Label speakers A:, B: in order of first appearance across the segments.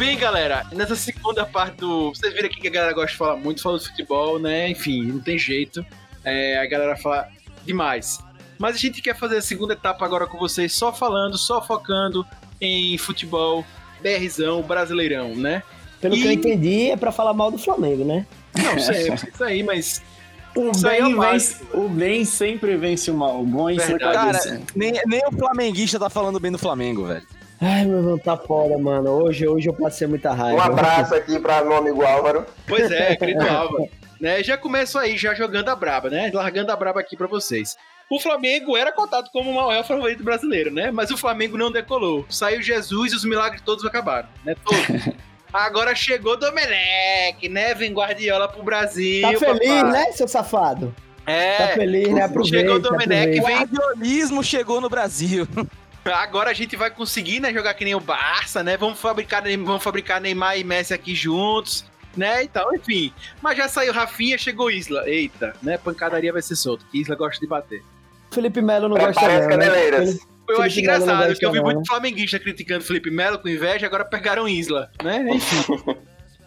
A: Bem, galera, nessa segunda parte do. Vocês viram aqui que a galera gosta de falar muito, fala de futebol, né? Enfim, não tem jeito. É, a galera fala demais. Mas a gente quer fazer a segunda etapa agora com vocês, só falando, só focando em futebol, BRzão, brasileirão, né?
B: Pelo
A: E-
B: que eu entendi, é pra falar mal do Flamengo, né?
A: Não sei, isso aí, mas.
C: O
A: Isso aí é
C: bem,
A: o
C: vence, o bem sempre vence o mal. O bom é isso.
D: Cara, nem, nem o flamenguista tá falando bem do Flamengo, velho.
B: Ai, meu irmão, tá foda, mano. Hoje, hoje eu passei muita raiva.
E: Um abraço aqui para meu amigo Álvaro.
A: Pois é, querido Alva. Né, já começo aí, já jogando a braba, né? Largando a braba aqui pra vocês. O Flamengo era cotado como o maior favorito brasileiro, né? Mas o Flamengo não decolou. Saiu Jesus e os milagres todos acabaram, né? Todos. Agora chegou Domenech, né? Vem Guardiola pro Brasil.
B: Tá feliz,
A: papai.
B: né, seu safado?
A: É.
B: Tá feliz, né? Aproveita,
A: Chegou o Domenech,
B: aproveita.
A: vem
D: Guardiolismo chegou no Brasil.
A: Agora a gente vai conseguir, né, jogar que nem o Barça, né? Vamos fabricar, vamos fabricar Neymar e Messi aqui juntos, né? Então, enfim. Mas já saiu Rafinha, chegou Isla. Eita, né? Pancadaria vai ser solto, que Isla gosta de bater.
B: Felipe Melo não gosta
E: as
B: não, né?
E: caneleiras.
A: Eu
B: Felipe
A: acho
B: Melo
A: engraçado,
B: gosta
A: que eu vi muito
B: né?
A: flamenguista criticando Felipe Melo com inveja, agora pegaram Isla, né? Enfim.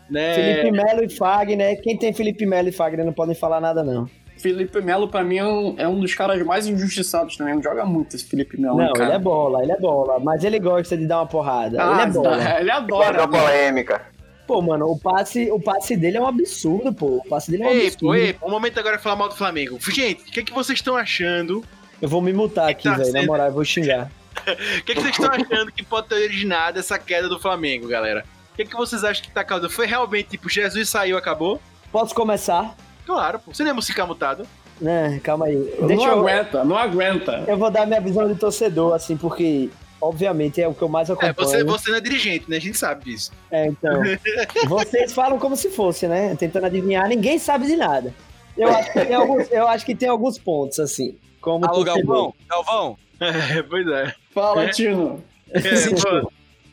A: né?
B: Felipe Melo e Fagner. Quem tem Felipe Melo e Fagner não podem falar nada, não.
C: Felipe Melo, pra mim, é um, é um dos caras mais injustiçados também. Não joga muito esse Felipe Melo,
B: Não,
C: cara.
B: ele é bola, ele é bola. Mas ele gosta de dar uma porrada. ele é bola.
C: tá, ele adora.
E: a polêmica.
B: Pô, mano, o passe, o passe dele é um absurdo, pô. O passe dele é um
A: Ei,
B: absurdo.
A: pô, ei, o momento agora é falar mal do Flamengo. Gente, o que, é que vocês estão achando?
B: Eu vou me mutar aqui,
A: Tá
B: velho. Na
A: sendo-
B: moral, eu vou xingar.
A: O que, é que vocês estão achando que pode ter originado essa queda do Flamengo, galera? O que, é que vocês acham que tá causando? Foi realmente, tipo, Jesus saiu, acabou?
B: Posso começar?
A: Claro, pô. Você não é musicar mutado?
B: Né, calma aí.
C: Não
B: Deixa eu,
C: aguenta, não aguenta.
B: eu vou dar minha visão de torcedor, assim, porque, obviamente, é o que eu mais
A: É,
B: acompanho.
A: você, você não é dirigente, né? A gente sabe disso.
B: É, então. Vocês falam como se fosse, né? Tentando adivinhar, ninguém sabe de nada. Eu acho que tem alguns, eu acho que tem alguns pontos, assim. Como
D: Alô,
B: torcedor.
D: Galvão, Galvão.
A: É, pois é.
C: Fala,
A: É.
C: Tino.
A: É.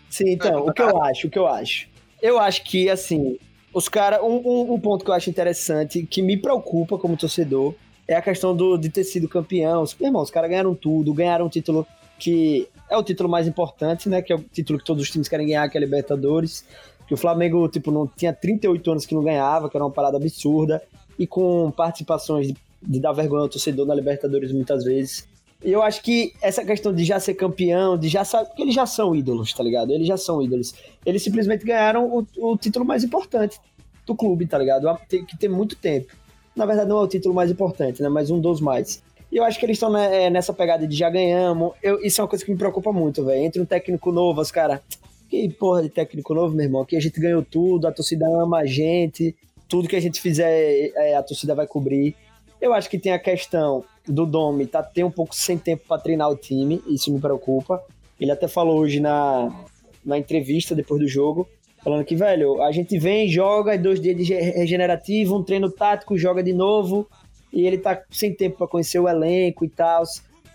B: Sim, então, o que eu acho, o que eu acho. Eu acho que, assim, os caras. Um, um, um ponto que eu acho interessante, que me preocupa como torcedor, é a questão do, de ter sido campeão. Irmão, os caras ganharam tudo, ganharam um título que é o título mais importante, né? Que é o título que todos os times querem ganhar, que é a Libertadores. Que o Flamengo, tipo, não tinha 38 anos que não ganhava, que era uma parada absurda. E com participações de, de dar vergonha ao torcedor na Libertadores muitas vezes. E eu acho que essa questão de já ser campeão, de já saber. Porque eles já são ídolos, tá ligado? Eles já são ídolos. Eles simplesmente ganharam o, o título mais importante do clube, tá ligado? Tem que ter muito tempo. Na verdade, não é o título mais importante, né? Mas um dos mais. E eu acho que eles estão nessa pegada de já ganhamos. Eu- isso é uma coisa que me preocupa muito, velho. Entre um técnico novo, os caras. Que porra de técnico novo, meu irmão? Aqui a gente ganhou tudo, a torcida ama a gente, tudo que a gente fizer, é, a torcida vai cobrir. Eu acho que tem a questão do Domi tá ter um pouco sem tempo para treinar o time, isso me preocupa. Ele até falou hoje na, na entrevista depois do jogo, falando que, velho, a gente vem, joga, dois dias de re- regenerativo, um treino tático, joga de novo, e ele tá sem tempo para conhecer o elenco e tal.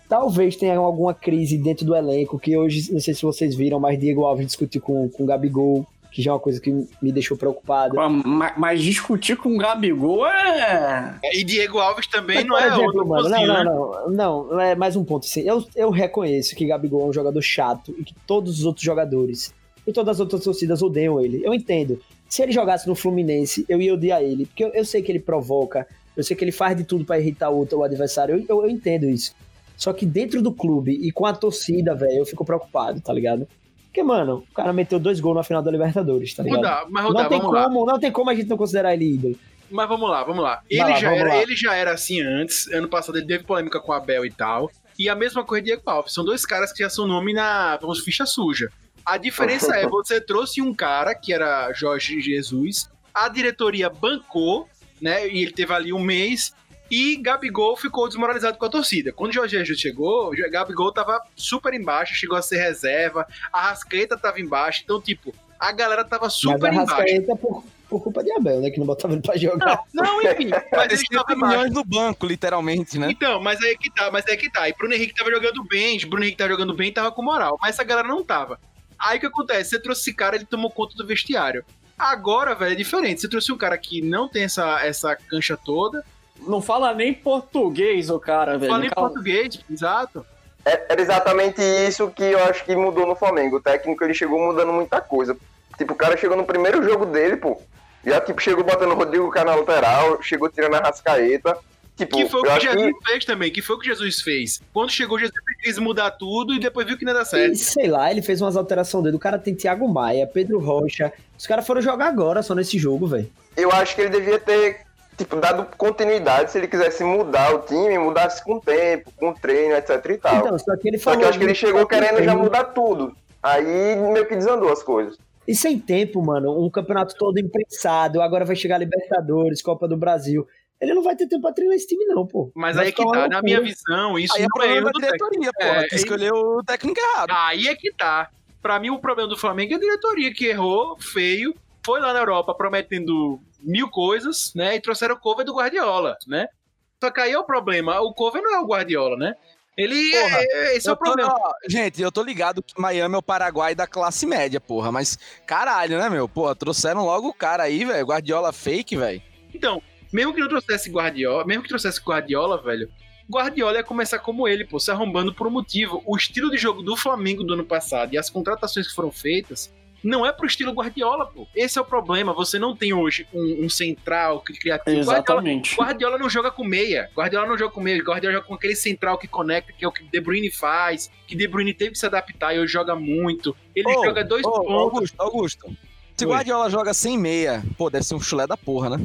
B: Talvez tenha alguma crise dentro do elenco, que hoje, não sei se vocês viram, mas Diego Alves discutiu com, com o Gabigol, que já é uma coisa que me deixou preocupado.
C: Pô, ma- Mas discutir com o Gabigol é.
A: E Diego Alves também
B: Mas,
A: não é
B: exemplo,
A: outro
B: mano, não, não,
A: né?
B: não, não, é mais um ponto assim. Eu, eu reconheço que Gabigol é um jogador chato e que todos os outros jogadores e todas as outras torcidas odeiam ele. Eu entendo. Se ele jogasse no Fluminense, eu ia odiar ele, porque eu, eu sei que ele provoca, eu sei que ele faz de tudo pra irritar o, outro- o adversário, eu, eu, eu entendo isso. Só que dentro do clube e com a torcida, velho, eu fico preocupado, tá ligado? Porque, mano, o cara meteu dois gols na final da Libertadores, tá ligado?
A: Rodar, mas
B: Não tem
A: vamos lá.
B: como, não tem como a gente não considerar ele ídolo.
A: Mas vamos lá, vamos lá. Ele,
B: lá,
A: já era,
B: lá.
A: ele já era assim antes. Ano passado ele teve polêmica com a Abel e tal. E a mesma coisa de Diego Alves. São dois caras que já são nome na, vamos, ficha suja. A diferença é, você trouxe um cara que era Jorge Jesus, a diretoria bancou, né? E ele teve ali um mês. E Gabigol ficou desmoralizado com a torcida. Quando o Jorge Jesus chegou, o Gabigol tava super embaixo, chegou a ser reserva, a Rascaeta tava embaixo. Então, tipo, a galera tava
B: Mas
A: super
B: a
A: embaixo.
B: Rascaeta é por, por culpa de Abel, né? Que não botava ele pra jogar.
A: Não, enfim, mas ele
D: 30
A: tava embaixo.
D: milhões no banco, literalmente, né?
A: Então, mas aí que tá, mas aí que tá. E Bruno Henrique tava jogando bem, Bruno Henrique tava jogando bem, tava com moral. Mas essa galera não tava. Aí o que acontece? Você trouxe esse cara, ele tomou conta do vestiário. Agora, velho, é diferente. Você trouxe um cara que não tem essa, essa cancha toda,
C: Não fala nem português, o cara, velho.
A: fala em
C: Cala-
A: português, exato.
E: É- Era exatamente isso que eu acho que mudou no Flamengo. O técnico ele chegou mudando muita coisa. Tipo, o cara chegou no primeiro jogo dele, pô. Já, tipo, chegou botando o Rodrigo Cá na lateral, chegou tirando a Rascaeta. Tipo,
A: Que foi o que Jesus fez também, que foi o que Jesus fez. Quando chegou, Jesus quis mudar tudo e depois viu que não ia dar
B: E,
A: certo.
B: sei lá, ele fez umas alterações dele. O cara tem Thiago Maia, Pedro Rocha. Os caras foram jogar agora só nesse jogo, velho.
E: eu acho que ele devia ter, tipo, dado continuidade se ele quisesse mudar o time, mudasse com o tempo, com o treino, etc e tal.
B: Então, só que ele
E: Só
B: falou.
E: que eu acho que ele chegou querendo já mudar tudo. Aí meio que desandou as coisas.
B: E sem tempo, mano, um campeonato todo imprensado, agora vai chegar Libertadores, Copa do Brasil. Ele não vai ter tempo pra treinar esse time, não, pô.
A: Mas
B: Vai
A: aí é que tá, na minha visão, isso
D: Aí é
A: não é
D: problema da diretoria, porra,
A: É,
D: que
A: ele-
D: escolheu o técnico errado.
A: Aí é que tá. Pra mim, o problema do Flamengo é a diretoria que errou, feio, foi lá na Europa prometendo mil coisas, né? E trouxeram o cover do Guardiola, né? Só que aí é o problema. O cover não é o Guardiola, né? Ele
D: Porra,
A: é, esse é o
D: tô-
A: problema.
D: ó, gente, eu tô ligado que Miami é o Paraguai da classe média, porra. Mas caralho, né, meu? Porra, trouxeram logo o cara aí, velho. Guardiola fake, velho.
A: Então, mesmo que não trouxesse Guardiola, mesmo que trouxesse Guardiola, velho, Guardiola ia começar como ele, pô, se arrombando por um motivo. O estilo de jogo do Flamengo do ano passado e as contratações que foram feitas não é pro estilo Guardiola, pô. Esse é o problema. Você não tem hoje um, um central que criativo. Guardiola,
C: Exatamente.
A: Guardiola não joga com meia. Guardiola não joga com meia. Guardiola joga com aquele central que conecta, que é o que De Bruyne faz, que De Bruyne teve que se adaptar e hoje joga muito. Ele
D: Ô,
A: joga dois
D: Ô,
A: pontos.
D: Augusto, Augusto. Se
A: Oi.
D: Guardiola joga sem meia, pô, deve ser um chulé da porra, né?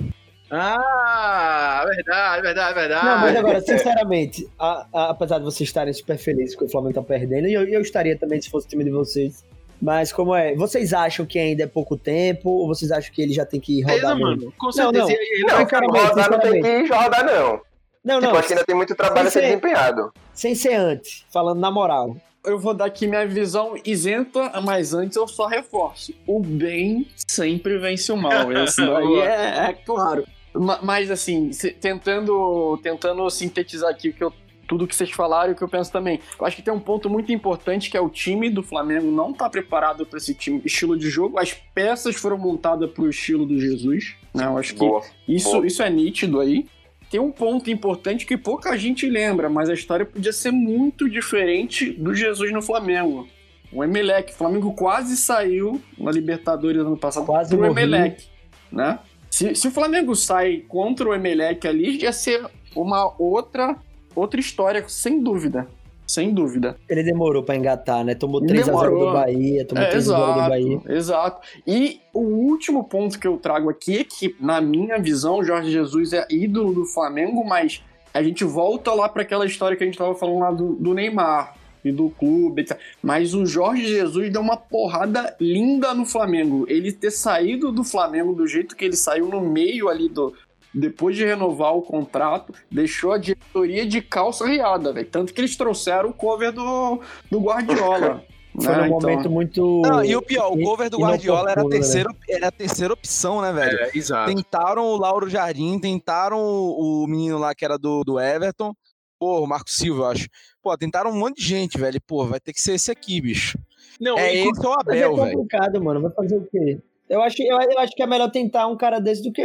A: Ah, verdade, verdade, verdade.
B: Não, mas agora, sinceramente, a- a- apesar de vocês estarem super felizes que o Flamengo tá perdendo, e eu, eu estaria também se fosse o time de vocês. Mas como é? Vocês acham que ainda é pouco tempo? Ou vocês acham que ele já tem que rodar?
A: certeza, mano. Com
B: Não,
A: certeza.
B: não.
A: Ele-
B: Não,
E: Não,
B: sinceramente,
E: rodar não tem que rodar, não.
B: Não,
E: Tipo,
B: não.
E: acho que ainda tem muito trabalho a ser
B: sem ser-
E: desempenhado.
B: Sem ser antes, falando na moral.
C: Eu vou dar aqui minha visão isenta, mas antes eu só reforço. O bem sempre vence o mal. Isso daí é, é claro. Ma- Mas assim, tentando, tentando sintetizar aqui o que eu- tudo que vocês falaram e o que eu penso também. Eu acho que tem um ponto muito importante que é o time do Flamengo não tá preparado para esse time, estilo de jogo. As peças foram montadas pro estilo do Jesus. Né? Eu acho que
E: Boa.
C: isso,
E: Boa.
C: isso é nítido aí. Tem um ponto importante que pouca gente lembra, mas a história podia ser muito diferente do Jesus no Flamengo. O Emelec, o Flamengo quase saiu na Libertadores ano passado
B: Quase
C: pro
B: morri.
C: Emelec, né? Se, se o Flamengo sai contra o Emelec ali, ia ser uma outra, outra história, sem dúvida. Sem dúvida.
B: Ele demorou pra engatar, né? Tomou 3x0
C: Demorou.
B: do Bahia, tomou
C: É,
B: 3x0 do Bahia.
C: exato. E o último ponto que eu trago aqui é que, na minha visão, o Jorge Jesus é ídolo do Flamengo, mas a gente volta lá para aquela história que a gente tava falando lá do, do Neymar e do clube, etc. Mas o Jorge Jesus deu uma porrada linda no Flamengo. Ele ter saído do Flamengo do jeito que ele saiu no meio ali do. Depois de renovar o contrato, deixou a diretoria de calça riada, velho. Tanto que eles trouxeram o cover do, do Guardiola.
B: Foi
C: né?
B: num
C: Então-
B: momento muito.
D: Não, e o pior, o cover do Guardiola era a
B: né?
D: terceira, era a terceira opção, né, velho?
A: É, exato.
D: Tentaram o Lauro Jardim, tentaram o, o menino lá que era do, do Everton. Pô, o Marco Silva, eu acho. Pô, tentaram um monte de gente, velho. Pô, vai ter que ser esse aqui, bicho.
A: Não,
D: É esse ou o
B: Mas é
D: Abel, velho.
B: complicado, mano. Vai fazer o quê? Eu acho, eu, eu acho que é melhor tentar um cara desse do que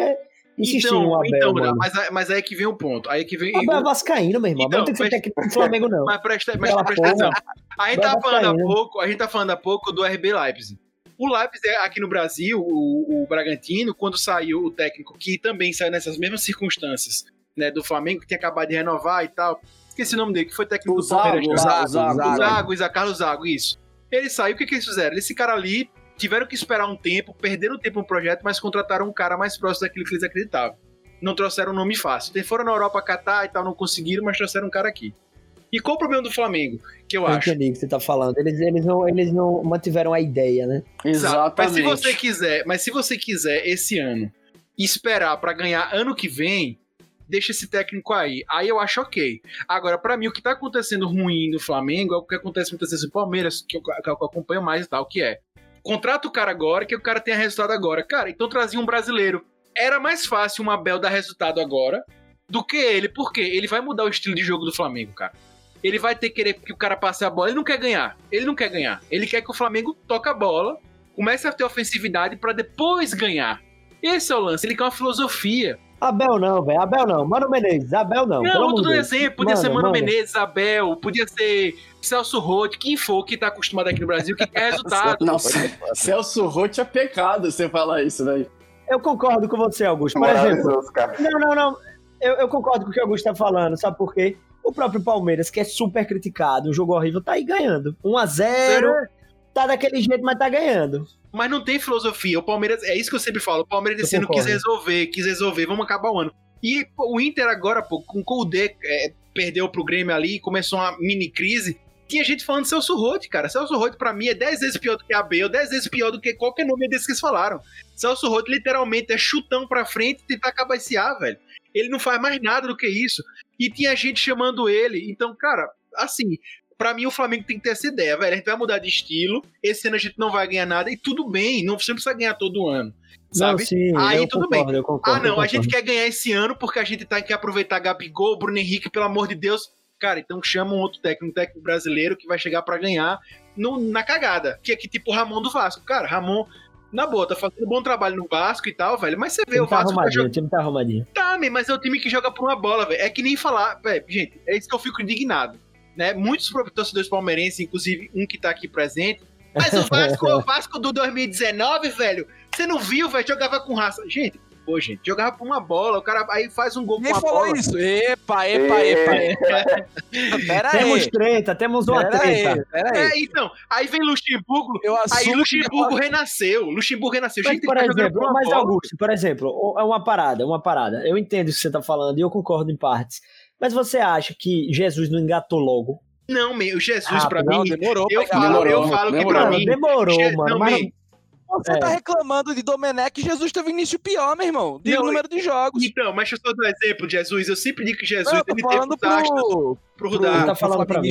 B: insistir
A: então,
B: no Abel,
A: então,
B: mano.
A: mas, aí- mas aí é que vem o ponto. Aí é que vem.
B: Abel é vascaíno, meu irmão.
A: Então,
B: não tem que ser técnico do Flamengo, não.
A: Mas presta, mas presta atenção. A gente tá falando há pouco, a gente tá falando há pouco do RB Leipzig. O Leipzig é aqui no Brasil, o, o Bragantino, quando saiu o técnico que também saiu nessas mesmas circunstâncias, né, do Flamengo, que tinha acabado de renovar e tal. Esqueci o nome dele, que foi técnico
C: O
A: do Palmeiras.
C: Zago,
A: né?
C: Zago,
D: Zago,
C: Zago.
A: Zago, Zago, Carlos Zago, isso. Ele saiu, o que, que eles fizeram? Eles ficaram ali, tiveram que esperar um tempo, perderam tempo no projeto, mas contrataram um cara mais próximo daquilo que eles acreditavam. Não trouxeram um nome fácil. Eles foram na Europa catar e tal, não conseguiram, mas trouxeram um cara aqui. E qual o problema do Flamengo? Que eu
B: Eu
A: acho.
B: entendi o que você tá falando. Eles, eles, não, eles não mantiveram a ideia, né?
A: Exato. Mas se
C: Exatamente.
A: você quiser, mas se você quiser esse ano esperar pra ganhar ano que vem, deixa esse técnico aí. Aí eu acho ok. Agora, pra mim, o que tá acontecendo ruim no Flamengo é o que acontece muitas vezes no Palmeiras, que eu, que eu acompanho mais e tal, que é contrata o cara agora, que o cara tenha resultado agora. Cara, então trazia um brasileiro. Era mais fácil uma Abel dar resultado agora do que ele, porque ele vai mudar o estilo de jogo do Flamengo, cara. Ele vai ter que querer que o cara passe a bola. Ele não quer ganhar. Ele não quer ganhar. Ele quer que o Flamengo toque a bola, comece a ter ofensividade pra depois ganhar. Esse é o lance. Ele quer uma filosofia.
B: Abel não, velho. Abel não. Mano Menezes, Abel não.
A: Não, outro exemplo, podia ser Mano
B: manda.
A: Menezes, Abel, podia ser Celso Roth, quem for que tá acostumado aqui no Brasil, que quer resultado.
C: Não, Celso Roth é pecado você falar isso, velho.
B: Eu concordo com você, Augusto. Por exemplo, não, não, não. Eu, eu concordo com o que o Augusto tá falando, sabe por quê? O próprio Palmeiras, que é super criticado, um jogo horrível, tá aí ganhando. 1x0, tá daquele jeito, mas tá ganhando.
A: Mas não tem filosofia. O Palmeiras, é isso que eu sempre falo. O Palmeiras esse ano quis resolver, quis resolver, vamos acabar o ano. E pô, o Inter agora, pô, com o D é, perdeu pro Grêmio ali, começou uma mini crise. Tinha gente falando Celso Roth, cara. Celso Roth, pra mim, é 10 vezes pior do que Abel, 10 vezes pior do que qualquer nome desses que eles falaram. Celso Roth, literalmente, é chutão pra frente e tentar cabecear, velho. Ele não faz mais nada do que isso. E tinha gente chamando ele. Então, cara, assim, pra mim o Flamengo tem que ter essa ideia, velho. A gente vai mudar de estilo. Esse ano a gente não vai ganhar nada e tudo bem. Não você não precisa ganhar todo ano. Sabe?
B: Não, sim,
A: Aí
B: eu
A: tudo
B: concordo, eu concordo.
A: Ah, não, a gente quer ganhar esse ano porque a gente tá quer aproveitar Gabigol, Bruno Henrique, pelo amor de Deus. Cara, então chama um outro técnico, um técnico brasileiro que vai chegar pra ganhar no- na cagada. Que é que tipo o Ramon do Vasco. Cara, Ramon, na boa, tá fazendo um bom trabalho no Vasco e tal, velho. Mas você
B: O
A: vê o
B: time tá
A: Vasco tá
B: arrumadinho,
A: jogando.
B: o time tá arrumadinho.
A: Tá, mas é o time que joga por uma bola, velho. É que nem falar, velho, gente, é isso que eu fico indignado. Né? Muitos torcedores palmeirenses, inclusive um que tá aqui presente. Mas o Vasco, o Vasco do 2019, velho, você não viu, velho? Jogava com raça. Gente, pô, gente, jogava por uma bola, o cara aí faz um gol com
D: Quem
A: uma
D: falou
A: bola.
D: isso? Epa, epa, epa, epa. Pera
B: Temos
D: aí.
B: treta, temos uma
D: Pera aí,
B: treta.
D: pera aí.
A: É, então, aí vem Luxemburgo,
D: Eu
A: aí Luxemburgo
D: que...
A: renasceu. Luxemburgo renasceu.
B: Mas,
A: Gente,
B: por exemplo, mas
A: bola.
B: Augusto, por exemplo, é uma parada, uma parada. Eu entendo o que você tá falando e eu concordo em partes. Mas você acha que Jesus não engatou logo?
A: Não, meu, Jesus,
B: Ah,
A: pra
D: Não,
A: mim,
D: demorou
A: eu
D: pra
A: falo,
C: demorou,
A: eu falo que
C: demorou.
A: pra
B: Mano,
A: mim.
B: demorou, mano.
A: não,
B: mas
D: Você
B: É.
D: tá reclamando de Domenech, Jesus teve início pior, meu irmão. De
A: Não,
D: número de jogos.
A: Então, mas deixa eu só dar um exemplo de Jesus. Eu sempre digo que Jesus
D: Não, eu tô
A: ele
D: falando
A: teve os astros
D: pro...
A: pro
D: pro-
A: rodar.
B: ele tá falando pra mim.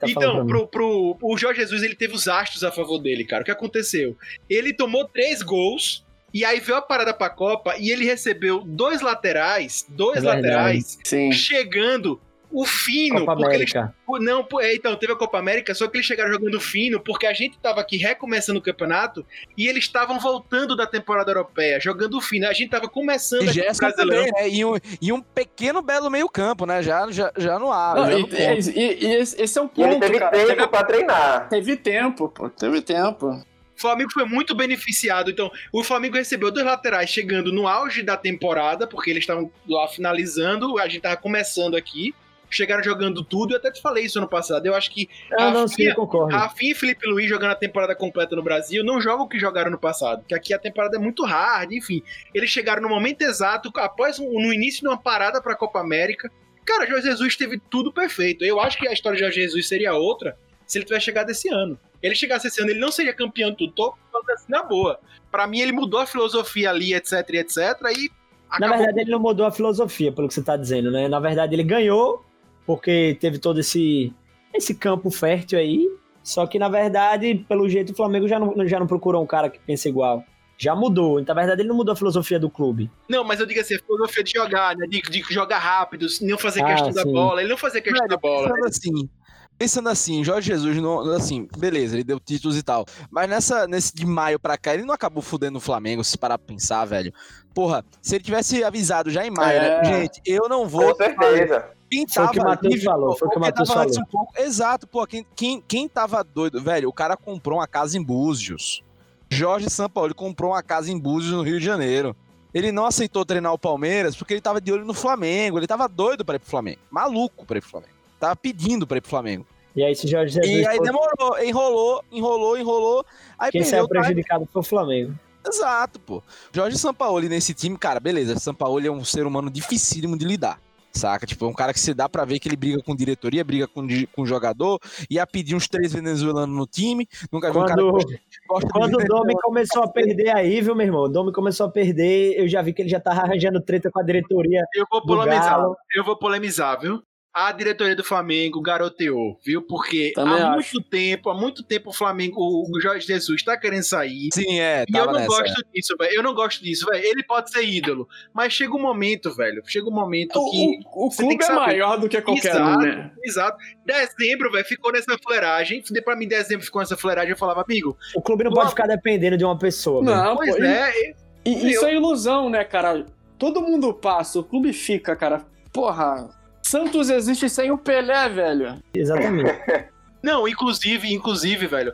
B: tá
A: Então, pro, pro, o Jorge Jesus, ele teve os astros a favor dele, cara. O que aconteceu? Ele tomou três gols, e aí veio a parada pra Copa, e ele recebeu dois laterais, dois
B: É verdade.
A: laterais,
C: Sim.
A: chegando o fino,
B: Copa
A: porque eles
B: América.
A: Não, pô, é, então, teve a Copa América, só que eles chegaram jogando fino, porque a gente tava aqui recomeçando o campeonato e eles estavam voltando da temporada europeia, jogando fino. A gente tava começando
D: E
A: aqui no
D: Gerson
A: Brasileirão.
D: também, né? E um, e um pequeno belo meio campo, né? Já, já, já no ar.
C: Não,
D: já
C: e,
D: no ponto.
C: e- e- e esse é um
E: E ele
C: ponto,
E: teve
C: cara.
E: tempo
C: Teve,
E: pra treinar.
C: teve tempo, pô. Teve tempo.
A: O Flamengo foi muito beneficiado. Então, o Flamengo recebeu dois laterais chegando no auge da temporada, porque eles estavam lá finalizando, a gente tava começando aqui. Chegaram jogando tudo, eu até te falei isso ano passado. Eu acho que
B: Ah, não, sim,
A: Rafinha-
B: eu concordo.
A: Rafinha e Felipe Luiz jogando a temporada completa no Brasil não jogam o que jogaram no passado, que aqui a temporada é muito hard, enfim. Eles chegaram no momento exato, após um- no início de uma parada para a Copa América. Cara, Jorge Jesus teve tudo perfeito. Eu acho que a história de Jorge Jesus seria outra se ele tivesse chegado esse ano. Ele chegasse esse ano, ele não seria campeão tô falando assim na boa. Pra mim, ele mudou a filosofia ali, etc, etc, e
B: Na
A: acabou
B: verdade, ele não mudou a filosofia, pelo que você tá dizendo, né? Na verdade, ele ganhou porque teve todo esse, esse campo fértil aí. Só que, na verdade, pelo jeito, o Flamengo já não, já não procurou um cara que pensa igual. Já mudou. Então, na verdade, ele não mudou a filosofia do clube.
A: Não, mas eu digo assim, a filosofia de jogar, né? De, de jogar rápido, não fazer
B: Ah,
A: questão da
B: sim.
A: bola. Ele não fazia questão da bola.
D: Pensando assim, pensando assim, Jorge Jesus, não, assim, beleza, ele deu títulos e tal. Mas nessa, nesse de maio pra cá, ele não acabou fudendo o Flamengo, se parar pra pensar, velho. Porra, se ele tivesse avisado já em maio,
C: É.
D: né? Gente, eu não vou.
E: Com certeza.
D: Quem
B: Foi o que o Matheus falou, foi o que o Matheus falou.
D: um pouco- exato, pô, quem, quem, quem tava doido, velho, o cara comprou uma casa em Búzios. Jorge Sampaoli comprou uma casa em Búzios, no Rio de Janeiro. Ele não aceitou treinar o Palmeiras porque ele tava de olho no Flamengo. Ele tava doido pra ir pro Flamengo. Maluco pra ir pro Flamengo. Tava pedindo pra ir pro Flamengo.
B: E aí, se Jorge Jesus.
D: E aí
B: fosse-
D: demorou, enrolou, enrolou, enrolou. Aí
B: quem
D: perdeu
B: saiu prejudicado foi o Flamengo.
D: Exato, pô. Jorge Sampaoli nesse time, cara, beleza. Sampaoli é um ser humano dificílimo de lidar. Saca? Tipo, é um cara que se dá pra ver que ele briga com diretoria, briga com, com jogador, ia pedir uns três venezuelanos no time. Nunca vi um cara
B: Quando,
D: que gosta de
B: quando o. Domi começou a perder aí, viu, meu irmão? O Domi começou a perder, eu já vi que ele já tava arranjando treta com a diretoria
A: Eu vou polemizar. Eu vou polemizar, viu? A diretoria do Flamengo garoteou, viu? Porque
C: Também
A: há
C: acho.
A: muito tempo, há muito tempo o Flamengo, o Jorge Jesus tá querendo sair.
D: Sim, é,
A: E eu não
D: nessa.
A: gosto disso, velho. Eu não gosto disso, velho. Ele pode ser ídolo, mas chega um momento, velho. Chega um momento
C: O,
A: que.
C: o- o clube
A: que
C: é maior do que qualquer
A: Exato.
C: um, né?
A: Exato. Dezembro, velho, ficou nessa fleragem. Pra mim, dezembro ficou nessa fleragem. Eu falava, amigo,
B: O clube não pode ficar dependendo de uma pessoa.
C: Não,
A: pois
C: pô,
A: é.
C: E isso é ilusão, né, cara? todo mundo passa, o clube fica, cara. Porra, Santos existe sem o Pelé, velho.
B: Exatamente.
A: Não, inclusive, inclusive, velho,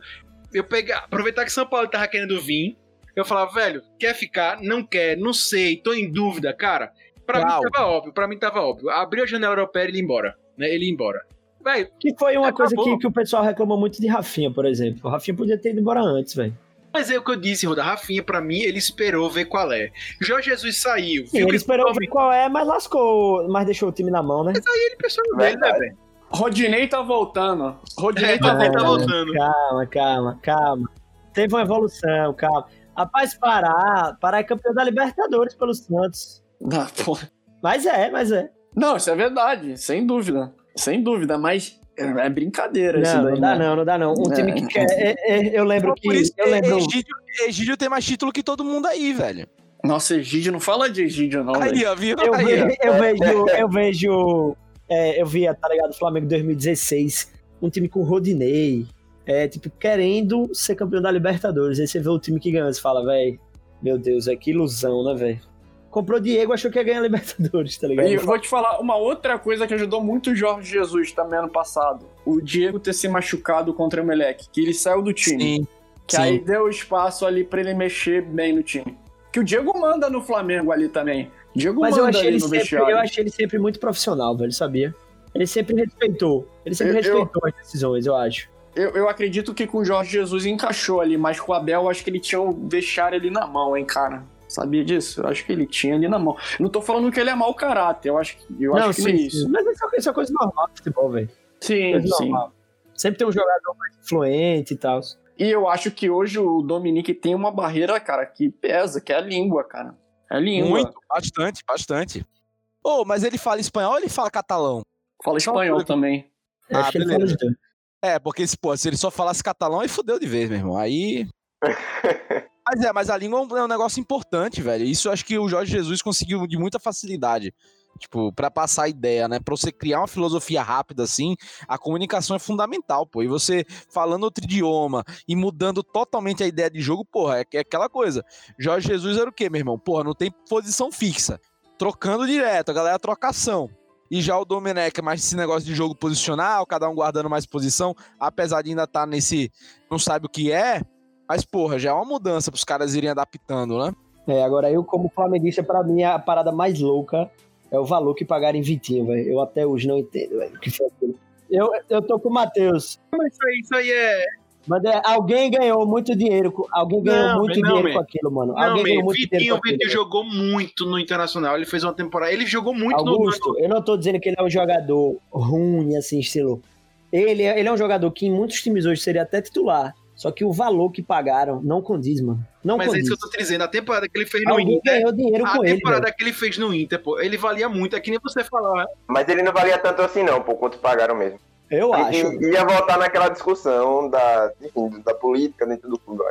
A: eu pegar, aproveitar que São Paulo tava querendo vir, eu falava, velho, quer ficar? Não quer, não sei, tô em dúvida, cara. Pra
D: Uau.
A: mim tava óbvio, pra mim tava óbvio. Abriu a janela europeia e ele ia embora, né? Ele ia embora. Velho,
B: Que foi uma coisa
A: Acabou.
B: que, que o pessoal reclamou muito de Rafinha, por exemplo. O Rafinha podia ter ido embora antes, velho.
A: Mas é o que eu disse, Roda. Rafinha, pra mim, ele esperou ver qual é. Jorge Jesus saiu,
B: Sim,
A: viu
B: ele
A: que
B: esperou ver qual é, mas lascou, mas deixou o time na mão, né?
A: ele pensou no dele, né, velho?
C: Rodinei tá voltando. Rodinei
A: É,
C: tá
A: Rodinei tá
C: voltando.
A: voltando.
B: Calma, calma, calma. Teve uma evolução, calma. Rapaz, Pará, Pará é campeão da Libertadores pelo Santos.
C: Ah, porra.
B: Mas é, mas é.
C: Não, isso é verdade, sem dúvida. Sem dúvida, mas é é brincadeira isso
B: Não,
C: daí,
B: não dá
C: né?
B: não, não dá não. Um
C: É.
B: time que quer... é- é- eu lembro que...
D: Por isso que
B: Eu lembro...
D: Egídio, Egídio tem mais título que todo mundo aí, velho.
C: Nossa, Egídio, não fala de Egídio, não,
D: Aí,
C: velho.
D: ó, viu?
B: Eu,
D: Aí, ó.
B: ve- eu vejo, eu vejo, é, eu via, tá ligado, Flamengo 2016, um time com Rodinei, é, tipo, querendo ser campeão da Libertadores. Aí você vê o time que ganhou, você fala, velho, meu Deus, é que ilusão, né, velho? Comprou Diego, achou que ia ganhar a Libertadores, tá ligado?
C: E eu vou te falar uma outra coisa que ajudou muito o Jorge Jesus também ano passado. O Diego ter se machucado contra o Meleque, que ele saiu do time.
D: Sim.
C: Que
D: sim.
C: aí deu espaço ali pra ele mexer bem no time. Que o Diego manda no Flamengo ali também. Diego
B: Mas eu
C: manda
B: achei,
C: ali
B: ele
C: no
B: sempre,
C: vestiário.
B: eu achei ele sempre muito profissional, velho, sabia? Ele sempre respeitou. Ele sempre
C: Eu- eu-
B: respeitou as decisões, eu acho.
C: Eu, eu acredito que com o Jorge Jesus encaixou ali, mas com o Abel eu acho que ele tinha o vestiário ali na mão, hein, cara. Sabia disso? Eu acho que ele tinha ali na mão. Eu não tô falando que ele é mau caráter, eu acho que, eu
B: não,
C: acho que
B: sim,
C: é
B: sim.
C: isso.
B: Mas isso é, isso é coisa normal do futebol, velho.
C: Sim,
B: Coisa
C: sim.
B: normal. Sempre tem um jogador mais influente e tal.
C: E eu acho que hoje o Dominique tem uma barreira, cara, que pesa, que é a língua, cara. É a língua.
D: Muito, bastante, bastante. Ô, mas ele fala espanhol ou ele fala catalão?
C: Fala espanhol também.
B: Eu
D: Ah,
B: acho que ele
D: beleza. É, porque se, pô, se ele só falasse catalão, aí fudeu de vez, meu irmão. Aí. mas é, mas a língua é um- é um negócio importante, velho. Isso eu acho que o Jorge Jesus conseguiu de muita facilidade. Tipo, pra passar a ideia, né? Pra você criar uma filosofia rápida assim, a comunicação é fundamental, pô. E você falando outro idioma e mudando totalmente a ideia de jogo, porra, é, é aquela coisa. Jorge Jesus era o quê, meu irmão? Porra, não tem posição fixa. Trocando direto, a galera trocação. E já o Domenech mais esse negócio de jogo posicional, cada um guardando mais posição, apesar de ainda estar nesse. não sabe o que é. Mas, porra, já é uma mudança pros caras irem adaptando, né?
B: É, agora eu, como flamenguista, pra mim, a parada mais louca é o valor que pagaram em Vitinho, velho. Eu até hoje não entendo, velho. o que foi aquilo. Eu, eu tô com o Matheus.
A: Mas isso aí, isso aí é.
B: Mas é, alguém ganhou muito dinheiro. com- Alguém ganhou
A: Não,
B: muito
A: não,
B: dinheiro
A: man.
B: com aquilo, mano.
A: Não,
B: alguém ganhou
A: man,
B: muito
A: Vitinho,
B: dinheiro com aquilo.
A: Jogou muito no Internacional. Ele fez uma temporada. Ele jogou muito no.
B: Augusto, eu não tô dizendo que ele é um jogador ruim, assim, estilo. Ele é, ele é um jogador que em muitos times hoje seria até titular. Só que o valor que pagaram não condiz, mano. Não
A: Mas é
B: condiz.
A: isso que eu tô te dizendo. A temporada que ele fez no
B: Alguém
A: Inter.
B: ganhou dinheiro
A: A
B: com ele,
A: temporada
B: velho.
A: que ele fez no Inter, pô, ele valia muito. É que nem você falar.
E: Mas ele não valia tanto assim, não, por quanto pagaram mesmo.
B: Eu
E: E-
B: acho.
E: e- ia voltar naquela discussão da, enfim, da política dentro do clube.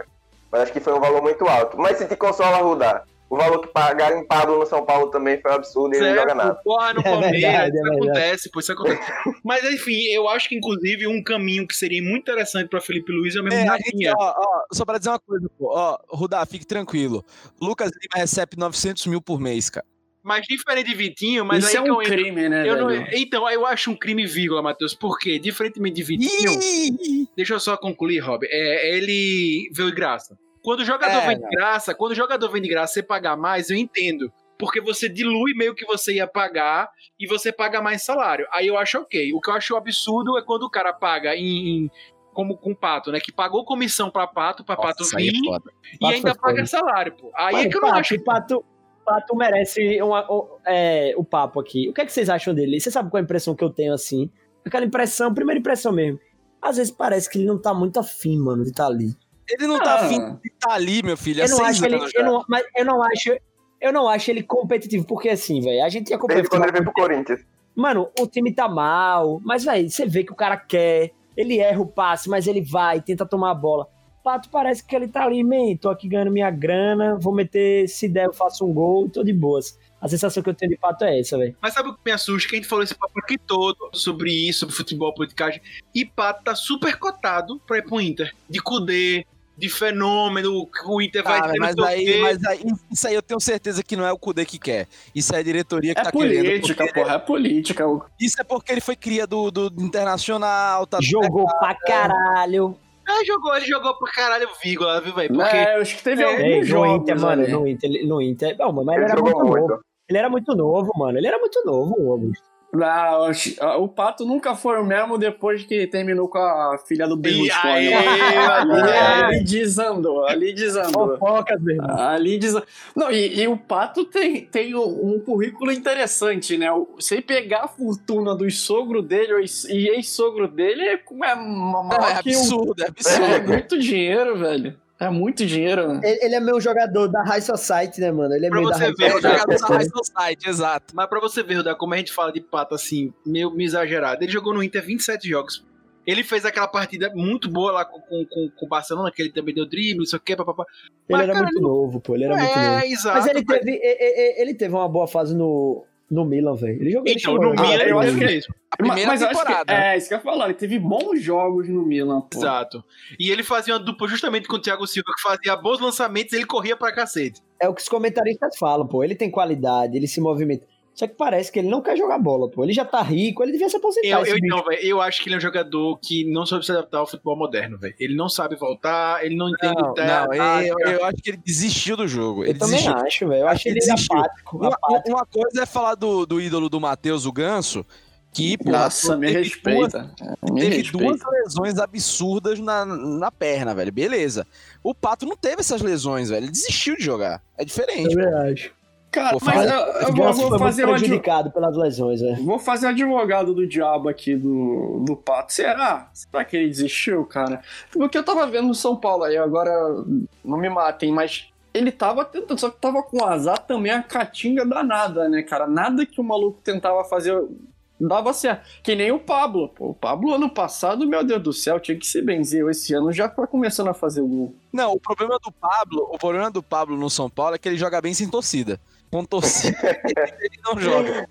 E: Mas acho que foi um valor muito alto. Mas se te consola, Rudá, o valor que pagaram em Pablo no São Paulo também foi um absurdo e ele não joga nada.
A: porra, no
B: É
A: Palmeiras.
B: verdade, é
A: isso
B: verdade.
A: acontece, pô, isso acontece. Mas enfim, eu acho que inclusive um caminho que seria muito interessante pra Felipe Luiz é o mesmo
D: É, gente, ó, ó, só pra dizer uma coisa, pô, ó, Rudá, fique tranquilo. Lucas Lima recebe 900 mil por mês, cara.
A: Mas diferente de Vitinho, mas
C: Isso
A: aí
C: é
A: que
C: um
A: eu entro-
C: crime, né,
A: eu não- então, eu acho um crime vírgula, Matheus. Por quê? Diferentemente de Vitinho, deixa eu só concluir, Rob. É, ele veio de graça. Quando o jogador
D: É,
A: vem de graça, quando o jogador vem de graça, você pagar mais, eu entendo. Porque você dilui meio que você ia pagar e você paga mais salário. Aí eu acho ok. O que eu acho absurdo é quando o cara paga em. em- como com pato, né? Que pagou comissão pra pato, pra pato
D: é
A: vir
D: foda.
A: e
B: Pato
A: ainda paga salário, pô. Aí
B: Mas
A: é que eu não
B: Pato,
A: acho.
B: o Pato, Pato merece uma- o- é, o papo aqui. O que é que vocês acham dele? Você sabe qual é a impressão que eu tenho assim? Aquela impressão, primeira impressão mesmo. Às vezes parece que ele não tá muito afim, mano, de estar ali.
D: Ele não tá
C: Ah.
D: afim de estar ali, meu filho. É
B: eu não
D: seis
B: acho ele, eu não, mas eu não acho, eu não acho ele competitivo, porque assim, velho, a gente acompanha
E: Desde quando ele veio pro Corinthians.
B: Mano, o time tá mal, mas velho, você vê que o cara quer, ele erra o passe, mas ele vai, tenta tomar a bola. Pato parece que ele tá ali, man, tô aqui ganhando minha grana, vou meter, se der eu faço um gol, tô de boas. A sensação que eu tenho de Pato é essa, velho.
A: Mas sabe o que me assusta? Que a gente falou esse papo aqui todo sobre isso, sobre futebol, politicagem. E Pato tá super cotado pra ir pro Inter. De Kudê, de fenômeno, que o Inter vai
D: Cara,
A: ter
D: mas aí,
A: quê.
D: mas aí, isso aí eu tenho certeza que não é o Kudê que quer. Isso é a diretoria que
C: É
D: tá querendo.
C: política,
D: porque-
C: porra, é política.
D: Isso é porque ele foi cria do, do Internacional, tá
B: Jogou pra caralho.
A: Ah, jogou, ele jogou pra caralho vírgula, viu, velho? Porque
C: É, eu acho que teve
A: É,
C: alguns
B: Ei, no Inter, mano, no Inter, no Inter. Não, mas ele
E: Ele
B: era
E: jogou
B: muito
E: muito.
B: Ele era muito novo, mano. Ele era muito novo, o Augusto.
C: Não, ah, o Pato nunca foi o mesmo depois que terminou com a filha do Berlusconi.
A: aí,
C: ali,
A: aí.
C: ali desandou, ali desandou.
B: Fofocas, meu irmão.
C: Ali diz. Não, e, e o Pato tem, tem um, currículo interessante, né? Se pegar a fortuna do sogro dele e ex-sogro dele, é, é
D: Não,
C: maior
D: é
C: que o.
D: absurdo, é
C: É
D: absurdo.
C: muito dinheiro, velho. É muito dinheiro, né?
B: Ele, ele é meu jogador da High Society, né, mano? Ele é
A: Pra
B: meio da
A: você ver,
D: É
B: Society.
D: jogador da High Society, exato.
A: Mas pra você ver, Rudá, como a gente fala de pato assim, meio, meio exagerado. Ele jogou no Inter 27 jogos. Ele fez aquela partida muito boa lá com, com, com, com o Barcelona, que ele também deu drible, não sei o que, papapá.
B: Ele
A: Mas,
B: era
A: cara,
B: muito novo, pô. Ele era muito novo.
A: É, exato.
B: Mas ele
A: velho.
B: teve, e- e- e- ele teve uma boa fase no, no Milan, velho. Ele jogou
A: Então, no Milan,
C: eu
A: eu
C: acho que-
A: mesmo.
D: A primeira
C: Mas eu acho que-
D: temporada.
C: é, isso que eu ia falar. Ele teve bons jogos no Milan, pô.
A: Exato. E ele fazia uma dupla justamente com o Thiago Silva, que fazia bons lançamentos e ele corria pra cacete.
B: É o que os comentaristas falam, pô. Ele tem qualidade, ele se movimenta. Só que parece que ele não quer jogar bola, pô. Ele já tá rico, ele devia se aposentar.
A: Eu, eu, então, velho, eu acho que ele é um jogador que não soube se adaptar ao futebol moderno, velho. Ele não sabe voltar, ele não entende
B: Não,
A: terra,
D: Não, eu, eu acho que ele desistiu do jogo. Ele
B: eu também
D: desistiu.
B: acho, velho. Eu acho
D: Ele
B: ele
D: desistiu.
B: apático.
D: Uma,
B: apático.
D: uma coisa é falar do, do ídolo do Matheus, o Ganso, que, pô,
C: Nossa, me
D: teve duas-
C: respeita. Me
D: teve
C: respeita.
D: duas lesões absurdas na, na perna, velho. Beleza. O Pato não teve essas lesões, velho. Ele desistiu de jogar. É diferente.
B: Eu também acho.
C: Cara,
D: Vou
C: mas
D: falar-
C: eu, eu
B: O
C: vou, vou fazer uma.
B: prejudicado pelas lesões, velho.
C: Vou fazer advogado do diabo aqui do, do Pato. Será? Será que ele desistiu, cara? Porque eu tava vendo no São Paulo aí, agora não me matem, mas ele tava tentando, só que tava com azar também a catinga danada, né, cara? Nada que o maluco tentava fazer dava certo. Que nem o Pablo, pô. O Pablo ano passado, meu Deus do céu, tinha que se benzer. Esse ano já tá começando a fazer o gol.
D: Não, o problema do Pablo, o problema do Pablo no São Paulo é que ele joga bem sem torcida. Com torcida, ele não joga.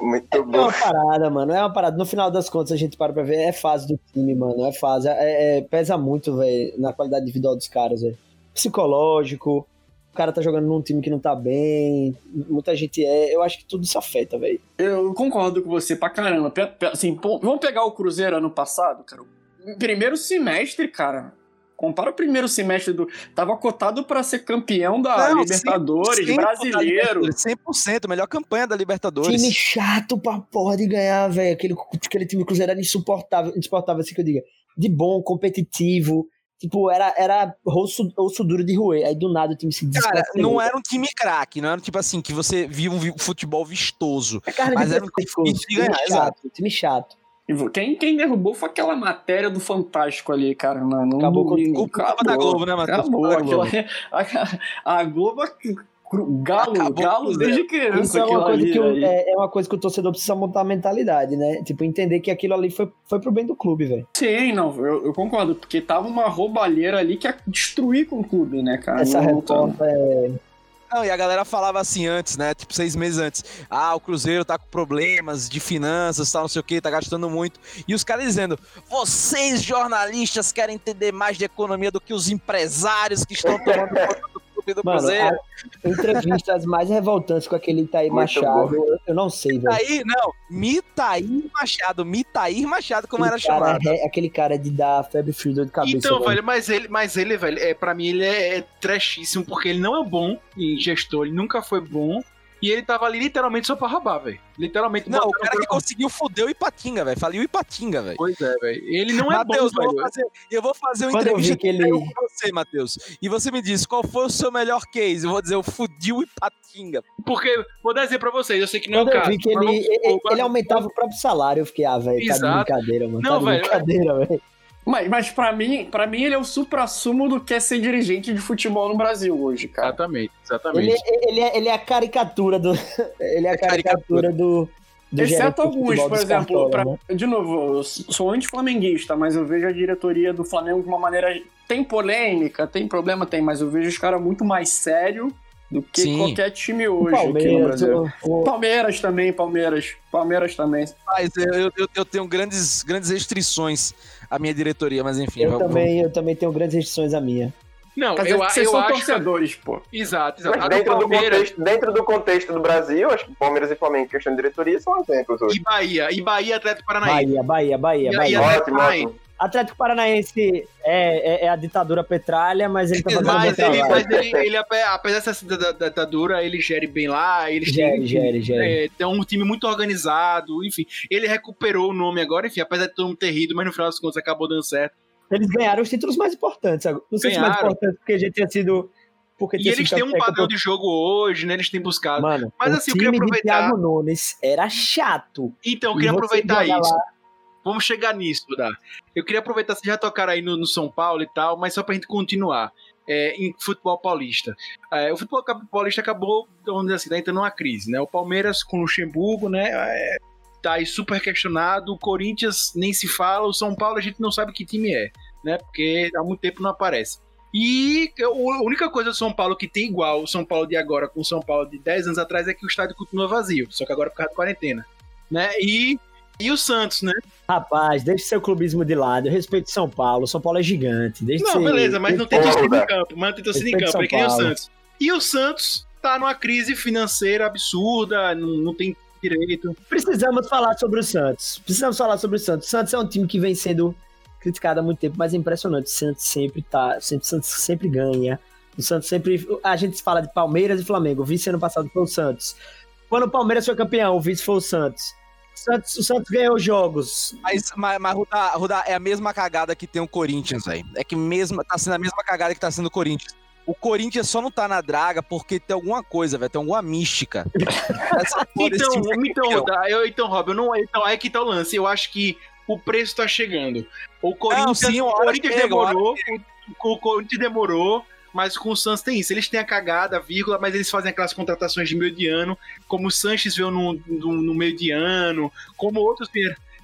E: Muito
B: É
E: bom.
B: uma parada, mano. É uma parada. No final das contas, a gente para pra ver. É fase do time, mano. É fase. É, é- pesa muito, velho, na qualidade individual dos caras, velho. Psicológico. O cara tá jogando num time que não tá bem. Muita gente é. Eu acho que tudo isso afeta, velho.
C: Eu concordo com você pra caramba. Assim, pô, vamos pegar o Cruzeiro ano passado, cara. Primeiro semestre, cara. Compara o primeiro semestre do. Tava cotado pra ser campeão da
D: Não,
C: Libertadores,
D: 100%
C: brasileiro.
D: da Libertadores, 100%, melhor campanha da Libertadores.
B: Time chato pra porra de ganhar, velho. Aquele, aquele time Cruzeiro era insuportável. Insuportável, assim que eu diga. De bom, competitivo. Tipo, era, era osso, osso duro de roer. Aí do nada o time se
D: Cara, não era um time craque, não era tipo assim, que você via um futebol vistoso.
B: É
D: mas era um
B: pescoço,
D: time
B: time chato, time chato.
C: Quem, quem derrubou foi aquela matéria do Fantástico ali, cara. Na, no
B: Acabou com-
C: domingo.
D: culpa da Globo, né, Matheus?
C: Acabou. Ali- a, a Globo. cru- Galo,
D: Acabou
C: galo
D: o
C: desde
B: Isso
C: criança.
B: é uma, coisa
C: ali,
B: que o, é, é uma coisa que o torcedor precisa montar a mentalidade, né? Tipo, entender que aquilo ali foi, foi pro bem do clube, velho.
C: Sim, não, eu, eu concordo, porque tava uma roubalheira ali que ia destruir com o clube, né, cara?
B: Essa
C: Não- tá-
B: reforma é.
D: Não, e a galera falava assim antes, né? Tipo, seis meses antes. Ah, o Cruzeiro tá com problemas de finanças, tal, não sei o que, tá gastando muito. E os caras dizendo: vocês, jornalistas, querem entender mais de economia do que os empresários que estão tomando conta do clube do
B: Mano,
D: Cruzeiro.
B: entrevistas mais revoltantes com aquele Itaí
E: Muito
B: Machado, eu, eu não sei, velho.
D: Mitair, não, Mitair Machado, Mitair Machado, como era
B: Aquele cara
D: chamado.
B: é- aquele cara de dar febre frio de cabeça.
A: Então,
B: velho.
A: velho, mas ele, mas ele, velho, é, pra mim ele é, é trashíssimo, porque ele não é bom em gestor, ele nunca foi bom. E ele tava ali literalmente só pra roubar, velho. Literalmente.
D: Não, o cara que conseguiu foder o Ipatinga, velho. Faliu o Ipatinga, velho.
A: Pois é, velho. Ele não é
D: Matheus,
A: bom,
D: eu vou fazer, eu vou fazer uma
B: Quando eu vi
D: entrevista
B: que ele-
D: eu com você, Matheus. E você me diz qual foi o seu melhor case. Eu vou dizer, eu fudi o Ipatinga.
A: Porque, vou dar dizer pra vocês, eu sei que não
B: Quando
A: é o
B: eu
A: caso.
B: vi que ele,
A: vamos
B: ele, ele aumentava o próprio salário, eu fiquei, ah, velho, tá de brincadeira, mano.
A: Não,
B: tá de
A: velho,
B: brincadeira, velho.
C: Mas, mas pra, mim, pra mim, ele é o supra-sumo do que é ser dirigente de futebol no Brasil hoje, cara.
A: Exatamente, exatamente.
B: Ele, ele, é, ele é a caricatura do. Ele é a caricatura do. do
C: Exceto
B: de
C: alguns,
B: futebol
C: por exemplo, pra-
B: né?
C: de novo, eu sou anti-flamenguista, mas eu vejo a diretoria do Flamengo de uma maneira. Tem polêmica, tem problema, tem, mas eu vejo os caras muito mais sério do que
D: Sim.
C: qualquer time hoje aqui no
B: Palmeiras,
C: Brasil.
B: o-
C: Palmeiras também, Palmeiras. Palmeiras também.
D: Mas eu, eu, eu tenho grandes, grandes restrições à minha diretoria, mas enfim.
B: eu,
D: vamos-
B: também, eu também tenho grandes restrições a minha.
A: Não,
C: Mas
A: eu,
C: vocês
A: eu
C: são
A: acho.
C: torcedores, pô.
A: Exato, exato.
E: Mas dentro do,
A: Palmeiras
E: contexto, dentro do contexto do Brasil, acho que Palmeiras e Flamengo, questão de diretoria, são exemplos hoje.
A: e Bahia. E Bahia Atlético Paranaense.
B: Bahia, Bahia, Bahia,
A: E-
B: Bahia.
A: e
E: Ótimo, ótimo.
B: Atlético Paranaense é, é, é a ditadura petralha, mas ele tá fazendo
A: Mas ele,
B: trabalho.
A: mas ele, ele, ape- apesar dessa ditadura, ele gere bem lá, eles
B: Gere,
A: têm,
B: gere, gere.
A: é, tem um time muito organizado, enfim. Ele recuperou o nome agora, enfim, apesar de todo mundo ter rido, mas no final das contas acabou dando certo.
B: Eles ganharam os títulos mais importantes. Não sei se mais importantes porque a gente tinha sido. Porque
A: E eles têm um padrão de jogo hoje, né? Eles têm buscado.
B: Mano,
A: Mas
B: o
A: assim, eu queria
B: de
A: aproveitar-
B: Thiago Nunes era chato.
A: Então, eu queria aproveitar isso.
B: lá-
A: Vamos chegar nisso, Dá. Eu queria aproveitar, vocês já tocaram aí no, no São Paulo e tal, mas só pra gente continuar. É, em futebol paulista. É, o futebol paulista acabou, vamos dizer assim, tá entrando numa crise, né? O Palmeiras com o Luxemburgo, né? É, tá aí super questionado. O Corinthians nem se fala. O São Paulo a gente não sabe que time é, né? Porque há muito tempo não aparece. E a única coisa do São Paulo que tem igual o São Paulo de agora com o São Paulo de 10 anos atrás é que o estádio continua vazio, só que agora por causa da quarentena, né? E, e o Santos, né?
B: Rapaz, deixe seu clubismo de lado. Eu respeito São Paulo. São Paulo é gigante. Deixe
A: Não,
B: ser-
A: beleza, mas não tem torcida em campo. Mas tem torcida em campo, é que nem o. Santos. E o Santos tá numa crise financeira absurda, não, não tem direito.
B: Precisamos falar sobre o Santos. Precisamos falar sobre o Santos. O Santos é um time que vem sendo criticado há muito tempo, mas é impressionante. O Santos sempre tá. O Santos sempre ganha. O Santos sempre. A gente fala de Palmeiras e Flamengo. O vice ano passado foi o Santos. Quando o Palmeiras foi campeão, o vice foi o Santos. O Santos, o Santos ganhou jogos.
D: Mas, mas, mas Rudá, Rudá, é a mesma cagada que tem o Corinthians, velho. É que mesmo, tá sendo a mesma cagada que tá sendo o Corinthians. O Corinthians só não tá na draga porque tem alguma coisa, velho. Tem alguma mística.
A: Então,
D: time é
A: então. Rudá, eu, então, Rob, eu não, então, aí que tá o lance. Eu acho que o preço tá chegando. O Corinthians,
D: sim, uma
A: o Corinthians
D: chega,
A: demorou, o, o Corinthians demorou, mas com o Santos tem isso. Eles têm a cagada, vírgula, mas eles fazem aquelas contratações de meio de ano, como o Sanches veio no, no, no meio de ano, como outros.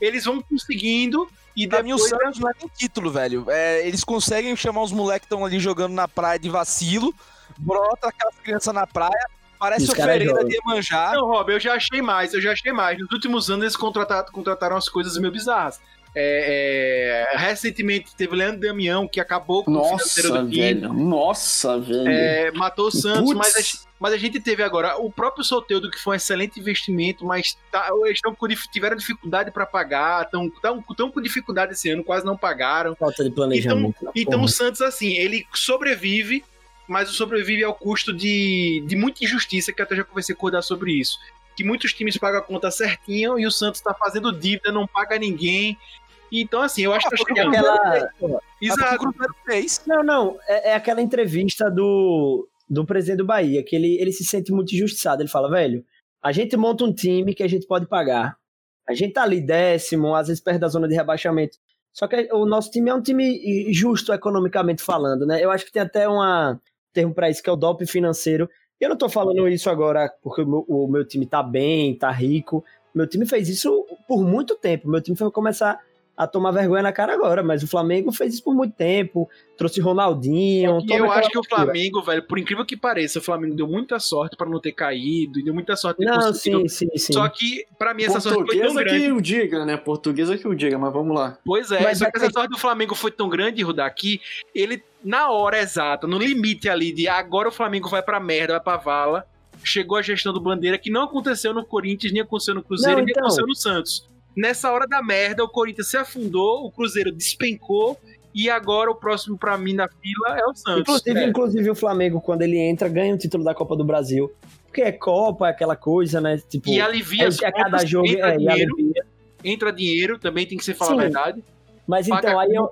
A: Eles vão conseguindo e
D: Pra mim, o Santos não é nem título, velho. É, eles conseguem chamar os moleques que estão ali jogando na praia de vacilo, brota aquelas crianças na praia, parece
B: Os
D: o
B: caras
D: Ferreira
B: jogam.
D: de Iemanjá.
A: Não, Rob, eu já achei mais, eu já achei mais. Nos últimos anos eles contrataram, contrataram as coisas meio bizarras. É, é, recentemente teve o Leandro Damião, que acabou com o financeiro
C: Nossa,
A: do time.
C: velho. Nossa, velho.
A: É, matou o Santos, mas a, mas a gente teve agora o próprio Soteudo, que foi um excelente investimento, mas tá, eles tão tiveram dificuldade para pagar, estão tão, tão com dificuldade esse ano, quase não pagaram.
B: Falta de planejamento.
A: Então
B: porra.
A: o Santos, assim, ele sobrevive, mas o sobrevive ao custo de, de muita injustiça, que eu até já conversei com o Rodar sobre isso. Que muitos times pagam a conta certinho e o Santos tá fazendo dívida, não paga ninguém. Então, assim, eu acho que tá
B: É
A: chegando.
B: aquela.
A: Exato.
B: Não, não. É, é aquela entrevista do, do presidente do Bahia, que ele, ele se sente muito injustiçado. Ele fala, velho, a gente monta um time que a gente pode pagar. A gente tá ali décimo, às vezes perto da zona de rebaixamento. Só que o nosso time é um time justo economicamente falando, né? Eu acho que tem até uma termo para isso que é o doping financeiro. E eu não tô falando isso agora porque o meu, o meu time tá bem, tá rico. Meu time fez isso por muito tempo. Meu time foi começar a tomar vergonha na cara agora, mas o Flamengo fez isso por muito tempo. Trouxe Ronaldinho.
A: E eu acho que o. Flamengo, velho, por incrível que pareça, o Flamengo deu muita sorte pra não ter caído, e deu muita sorte
B: Não, sim, sim, sim.
A: Só que, pra mim, essa sorte foi tão
C: Portuguesa
A: grande.
C: que o diga, né? Portuguesa que o diga, mas vamos lá.
A: Pois é,
B: Mas
A: só que essa sorte do Flamengo foi tão grande, Rudá, que ele, na hora exata, no limite ali de agora o Flamengo vai pra merda, vai pra vala, chegou a gestão do Bandeira, que não aconteceu no Corinthians, nem aconteceu no Cruzeiro,
B: Não,
A: nem
B: então.
A: aconteceu no Santos. Nessa hora da merda, o Corinthians se afundou, o Cruzeiro despencou, e agora o próximo pra mim na fila é o Santos.
B: Inclusive,
A: É.
B: inclusive o Flamengo, quando ele entra, ganha o título da Copa do Brasil. Porque é Copa, é aquela coisa, né? Tipo,
A: E alivia
B: é, é cada jogo
A: entra,
B: é, e
A: dinheiro,
B: alivia.
A: entra dinheiro, também tem que ser falar
B: Sim.
A: a verdade.
B: Mas
A: paga
B: então,
A: a
B: aí eu,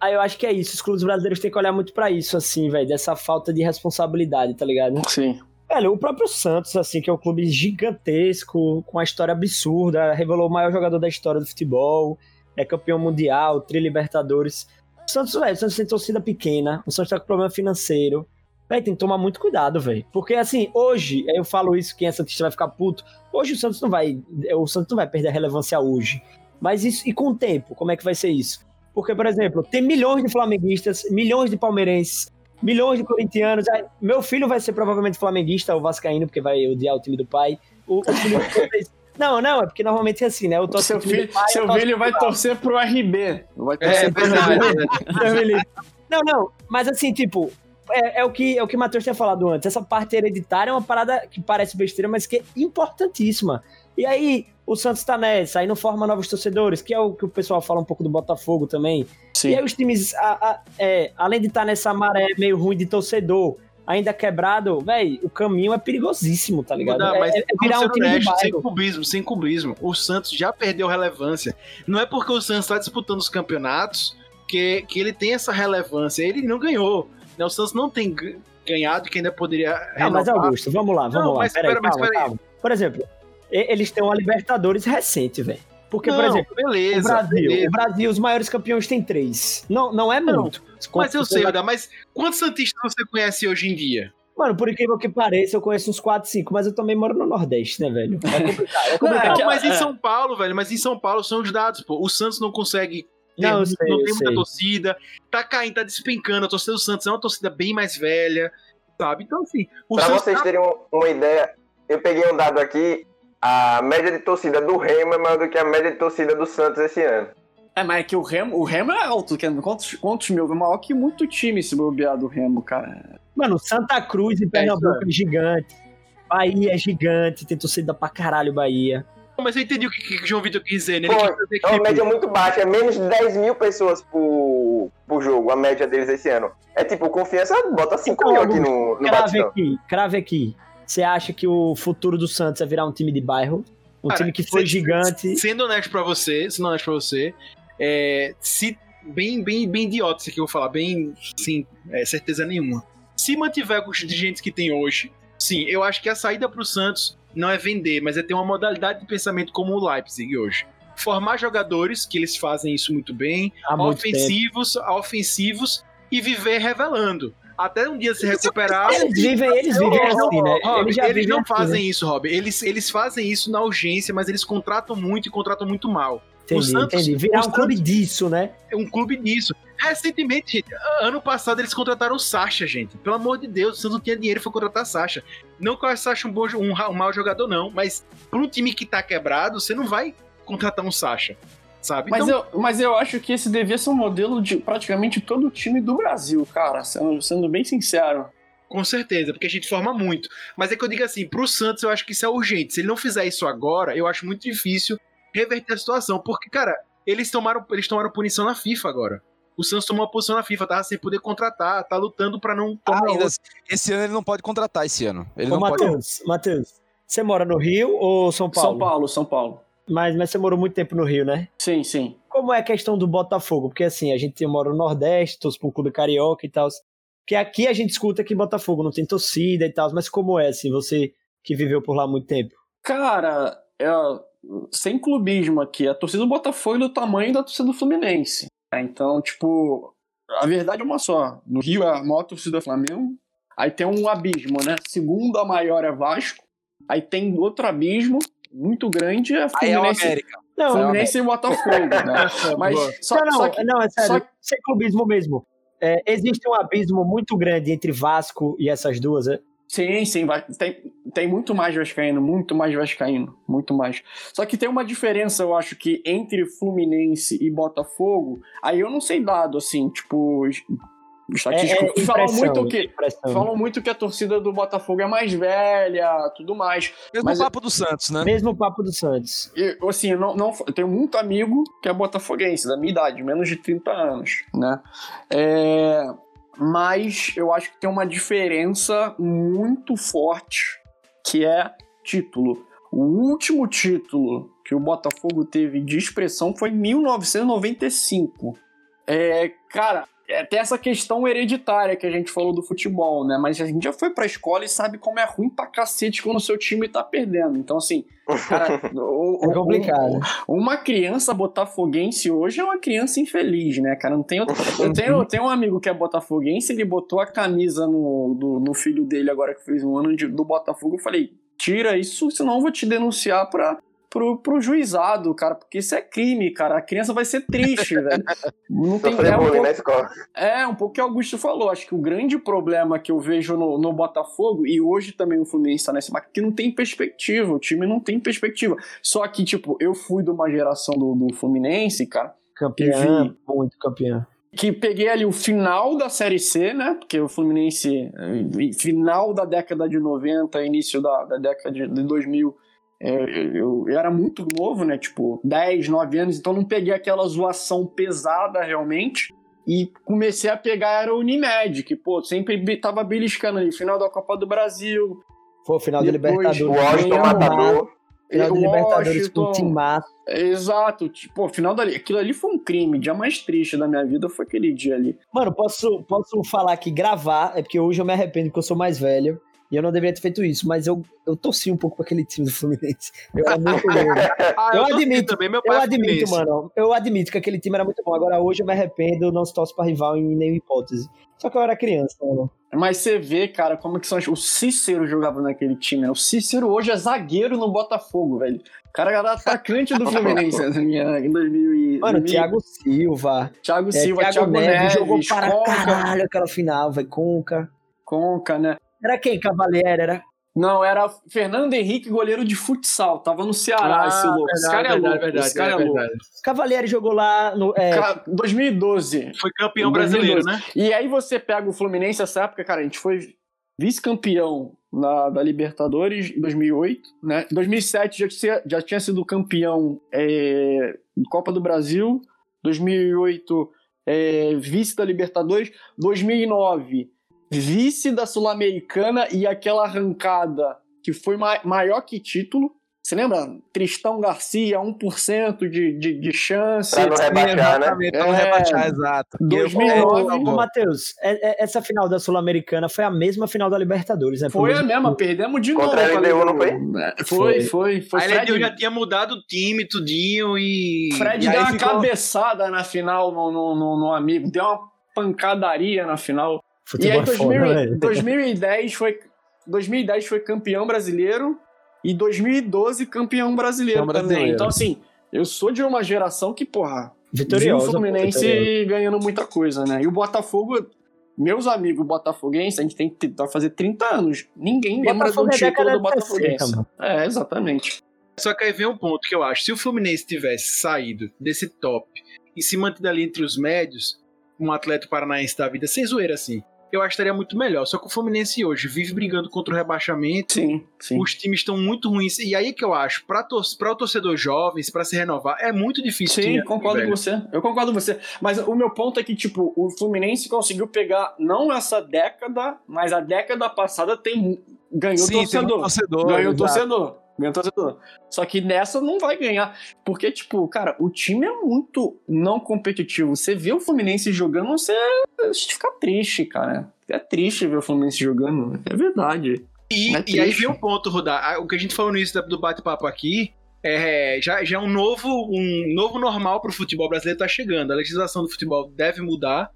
B: aí eu acho que é isso. Os clubes brasileiros têm que olhar muito pra isso, assim, velho. Dessa falta de responsabilidade, tá ligado?
C: Sim.
B: Velho, o próprio Santos, assim, que é um clube gigantesco, com uma história absurda, revelou o maior jogador da história do futebol, é campeão mundial, tri Libertadores. O Santos, velho, o Santos tem torcida pequena, o Santos tá com problema financeiro. Velho, tem que tomar muito cuidado, velho. Porque, assim, hoje, eu falo isso, quem é Santista vai ficar puto. Hoje o Santos não vai. O Santos não vai perder a relevância hoje. Mas isso, e com o tempo, como é que vai ser isso? Porque, por exemplo, tem milhões de flamenguistas, milhões de palmeirenses milhões de corintianos. Aí, meu filho vai ser provavelmente flamenguista ou vascaíno, porque vai odiar o time do pai. O, o vocês- Não, não, é porque normalmente é assim, né? Eu torço
C: Seu
B: pro
C: filho,
B: pai, eu
C: seu filho
B: pro
C: vai torcer pro RB. Vai
A: É,
C: torcer pro
A: verdade.
C: RB.
B: Não, não, mas assim, tipo, é, é o que é o que o Matheus tinha falado antes. Essa parte hereditária é uma parada que parece besteira, mas que é importantíssima. E aí, o Santos tá nessa, aí não forma novos torcedores, que é o que o pessoal fala um pouco do Botafogo também.
C: Sim.
B: E aí os times, a- a- é, além de estar nessa maré meio ruim de torcedor, ainda quebrado, velho, o caminho é perigosíssimo, tá ligado?
A: Não,
B: é,
A: mas
B: é virar
A: vamos
B: um time de
A: honestos, sem cubismo, sem cubismo. O Santos já perdeu relevância. Não é porque o Santos está disputando os campeonatos que, que ele tem essa relevância. Ele não ganhou. né? O Santos não tem ganhado que ainda poderia
B: Ah, mas. Augusto, vamos lá, vamos
A: Não,
B: lá.
A: mas
B: Peraí,
A: espera, mas
B: calma,
A: espera aí.
B: calma. Por exemplo, eles têm uma Libertadores recente, velho. Porque, por
A: Não,
B: exemplo,
A: beleza,
B: o Brasil,
A: beleza.
B: o Brasil, os maiores campeões têm três. Não, não é
A: Não,
B: muito.
A: Mas eu sei, Oda, mas quantos Santistas você conhece hoje em dia?
B: Mano, por incrível que pareça, eu conheço uns 4, 5, mas eu também moro no Nordeste, né, velho? É complicado, é complicado.
A: Não, mas em
C: é.
A: São Paulo, velho, mas em São Paulo são os dados, pô. O Santos não consegue. ter-
B: Não, sei,
A: não tem muita
B: sei.
A: torcida. Tá caindo, tá despencando. A torcida do Santos é uma torcida bem mais velha, sabe? Então, assim, o
E: Pra
A: Santos
E: vocês
A: tá-
E: terem um- uma ideia, eu peguei um dado aqui, a média de torcida do Remo é maior do que a média de torcida do Santos esse ano.
C: É, mas é que o Remo, o Remo é alto. que- Quantos, quantos mil? É maior que muito time se bobear do Remo, cara.
B: Mano, Santa Cruz e Pernambuco é gigante. Bahia é gigante, tem torcida pra caralho, Bahia.
A: Mas eu entendi o que, que o João Vitor quis dizer, né?
E: Pô,
A: Ele quis dizer que,
E: É uma média muito baixa, é menos de 10 mil pessoas por, por jogo, a média deles esse ano. É tipo, confiança bota 5 mil aqui no, no
B: Crave aqui, crave aqui. Você acha que o futuro do Santos é virar um time de bairro? Um
A: Cara,
B: time que foi
A: se-
B: gigante.
A: Sendo honesto pra você, sendo honesto pra você, é, se bem, bem, bem idiota isso aqui que eu vou falar, bem, sim, é, certeza nenhuma. Se mantiver com os dirigentes que tem hoje, sim, eu acho que a saída pro Santos não é vender, mas é ter uma modalidade de pensamento como o Leipzig hoje. Formar jogadores, que eles fazem isso muito bem,
B: há muito
A: ofensivos, ofensivos e viver revelando. Até um dia se recuperar.
B: Eles vivem, eles vivem
A: não-
B: assim, né?
A: Rob,
B: eles já
A: eles não
B: assim,
A: fazem
B: né?
A: isso, Rob. Eles, eles fazem isso na urgência, mas eles contratam muito e contratam muito mal.
B: Entendi,
A: Santos-
B: entendi. Virar
A: o
B: um clube
A: Santos-
B: disso, né?
A: É um clube disso. Recentemente, gente, ano passado eles contrataram o Sacha, gente. Pelo amor de Deus, o Santos não tinha dinheiro pra contratar Sacha. Não que eu acho Sacha um, bom, um, um mau jogador, não. Mas pra um time que tá quebrado, você não vai contratar um Sacha. Sabe?
C: Mas,
A: Então,
C: eu, mas eu acho que esse devia ser um modelo de praticamente todo o time do Brasil, cara. Sendo, sendo bem sincero.
A: Com certeza, porque a gente forma muito. Mas é que eu digo assim, pro Santos eu acho que isso é urgente. Se ele não fizer isso agora, eu acho muito difícil reverter a situação. Porque, cara, eles tomaram, eles tomaram punição na FIFA agora. O Santos tomou uma posição na FIFA, tava sem poder contratar, tá lutando pra não tomar
D: ainda,
A: outra.
D: esse ano ele não pode contratar esse ano. Ele
B: Ô,
D: não pode.
B: Matheus, Matheus, você mora no Rio ou São Paulo?
C: São Paulo, São Paulo.
B: Mas, mas você morou muito tempo no Rio, né?
C: Sim, sim.
B: Como é a questão do Botafogo? Porque assim, a gente mora no Nordeste, torce um clube carioca e tal. Que aqui a gente escuta que Botafogo não tem torcida e tal, mas como é, assim, você que viveu por lá muito tempo?
C: Cara, é, sem clubismo aqui, a torcida do Botafogo é do tamanho da torcida do Fluminense. né? Então, tipo, a verdade é uma só. No Rio é a maior torcida do Flamengo. Aí tem um abismo, né? Segunda maior é Vasco. Aí tem outro abismo muito grande, é
D: Aí é
C: Fluminense.
B: Não,
C: Fluminense e Botafogo, né? Mas só,
B: não, não,
C: só que,
B: não, é sério,
C: só que-
B: sem clubismo mesmo. É, existe um abismo muito grande entre Vasco e essas duas, é?
C: Sim, sim, vai, tem, tem muito mais Vascaíno, muito mais Vascaíno, muito mais. Só que tem uma diferença, eu acho, que entre Fluminense e Botafogo, aí eu não sei dado, assim, tipo, estatístico.
B: É, é
C: falam muito que.
B: impressão.
C: Falam muito que a torcida do Botafogo é mais velha, tudo mais.
D: Mesmo
C: Mas-
D: papo do Santos, né?
B: Mesmo papo do Santos.
C: E, assim, eu não, não, eu tenho muito amigo que é botafoguense, da minha idade, menos de 30 anos, né? É, mas eu acho que tem uma diferença muito forte, que é título. O último título que o Botafogo teve de expressão foi em 1995. É, cara, é, tem essa questão hereditária que a gente falou do futebol, né? Mas a gente já foi pra escola e sabe como é ruim pra cacete quando o seu time tá perdendo. Então, assim, cara, o-
B: É
C: o-
B: complicado.
C: uma criança botafoguense hoje é uma criança infeliz, né, cara? Não tem outro... eu, tenho, eu tenho um amigo que é botafoguense, ele botou a camisa no, do- no filho dele agora que fez um ano de- do Botafogo. Eu falei, tira isso, senão eu vou te denunciar pra, pro, pro juizado, cara, porque isso é crime, cara. A criança vai ser triste, velho. Não tem é um, pouco,
E: na escola.
C: é um pouco o que o Augusto falou. Acho que o grande problema que eu vejo no, no Botafogo, e hoje também o Fluminense tá nesse marco, que não tem perspectiva. O time não tem perspectiva. Só que, tipo, eu fui de uma geração do, do Fluminense, cara,
B: Campeão,
C: Enfim.
B: muito campeão.
C: que peguei ali o final da Série C, né? Porque o Fluminense, eh, final da década de 90, início da, da década de, de 2000, eh, eu, eu era muito novo, né? Tipo, 10, 9 anos, então não peguei aquela zoação pesada realmente. E comecei a pegar era o Unimed, que, pô, sempre tava beliscando ali, final da Copa do Brasil,
B: Foi o final da Libertadores.
E: O Washington matador.
B: Final da Libertadores com o. Timaço.
C: Exato, tipo, final dali. Aquilo ali foi um crime. O dia mais triste da minha vida foi aquele dia ali.
B: Mano, posso, posso falar que gravar, é porque hoje eu me arrependo porque eu sou mais velho. E eu não deveria ter feito isso, mas eu, eu torci um pouco pra aquele time do Fluminense. Eu era muito novo.
A: Ah,
B: Eu
A: torci
B: admito,
A: também, meu pai
B: Eu
A: é
B: admito,
A: fluminense.
B: mano. Eu admito que aquele time era muito bom. Agora hoje eu me arrependo, não se torce pra rival em nenhuma hipótese. Só que eu era criança, mano.
C: Mas você vê, cara, como que são. O Cícero jogava naquele time, né? O Cícero hoje é zagueiro no Botafogo, velho. O cara era atacante do Fluminense né? em 2000 e...
B: Mano,
C: 2000.
B: Thiago Silva.
C: Thiago
B: É,
C: Silva,
B: Thiago,
C: Thiago,
B: Neves,
C: Neves,
B: jogou para
C: Conca,
B: caralho aquela final, velho. Conca.
C: Conca, né?
B: Era quem? Cavalieri? Era.
C: Não, era Fernando Henrique, goleiro de futsal. Tava no Ceará,
A: Ah,
C: esse louco. esse cara é
A: verdade,
C: louco.
A: verdade,
C: esse cara é,
A: verdade,
C: louco.
A: verdade.
B: Cavalieri jogou lá no. É,
C: Cara, 2012.
A: Foi campeão
C: Em
A: brasileiro,
C: 2012.
A: né?
C: E aí você pega o Fluminense nessa época, cara, a gente foi vice-campeão na- da Libertadores em 2008, né? Em 2007 já tinha, já tinha sido campeão é, Copa do Brasil, 2008 é, vice da Libertadores, 2009 vice da Sul-Americana e aquela arrancada que foi ma- maior que título. Você lembra? Tristão Garcia, 1% de, de, de chance.
E: Pra não rebaixar, né?
D: Pra não
C: É.
D: rebaixar, exato. E eu-
C: 2009,
D: é,
B: Ô,
D: bom.
B: Matheus, é- é- essa final da Sul-Americana foi a mesma final da Libertadores, né?
C: Foi a
B: mesmo-
C: mesma, perdemos de novo.
E: Contra a LDU, não.
C: É, Foi, foi. foi.
A: A LDU já tinha mudado o time, tudinho, e.
C: Fred
A: e
C: deu uma
A: ficou-
C: cabeçada na final no, no, no- no amigo, deu uma pancadaria na final.
B: Futebol
C: e aí,
B: é foda,
C: 2000
B: velho.
C: 2010 foi 2010 foi campeão brasileiro e 2012 campeão brasileiro
D: Campeão
C: também.
D: brasileiro.
C: Então, assim, eu sou de uma geração que, porra, viu o
B: Vitoriosa. pô,
C: Fluminense
B: vitoriosa.
C: ganhando muita coisa, né? E o Botafogo, meus amigos botafoguenses, a gente tem que vai fazer 30 anos. Ninguém lembra do
B: Botafogo
C: título do Botafoguense.
B: 60, mano.
C: É, exatamente.
A: Só que aí vem um ponto que eu acho. Se o Fluminense tivesse saído desse top e se mantido ali entre os médios, um atleta paranaense da vida, sem zoeira assim, eu acho que estaria muito melhor. Só que o Fluminense hoje vive brigando contra o rebaixamento.
C: Sim, sim.
A: Os times estão muito ruins. E aí que eu acho, para o torcedor jovem, para se renovar, é muito difícil.
C: Sim, concordo
A: velho.
C: com você. Eu concordo com você. Mas o meu ponto é que, tipo, o Fluminense conseguiu pegar, não essa década, mas a década passada tem ganhou
D: Sim, tem muito
C: torcedor.
D: torcedor.
C: Ganhou
D: exato.
C: torcedor. Torcedor. Só que nessa não vai ganhar. Porque, tipo, cara, o time é muito não competitivo. Você vê o Fluminense jogando, você fica triste, cara. É triste ver o Fluminense jogando. É verdade.
A: E,
C: É
A: e aí vem um ponto, Rudá. Ah, O que a gente falou no início do bate-papo aqui é já, já é um novo, um novo normal pro futebol brasileiro tá chegando. A legislação do futebol deve mudar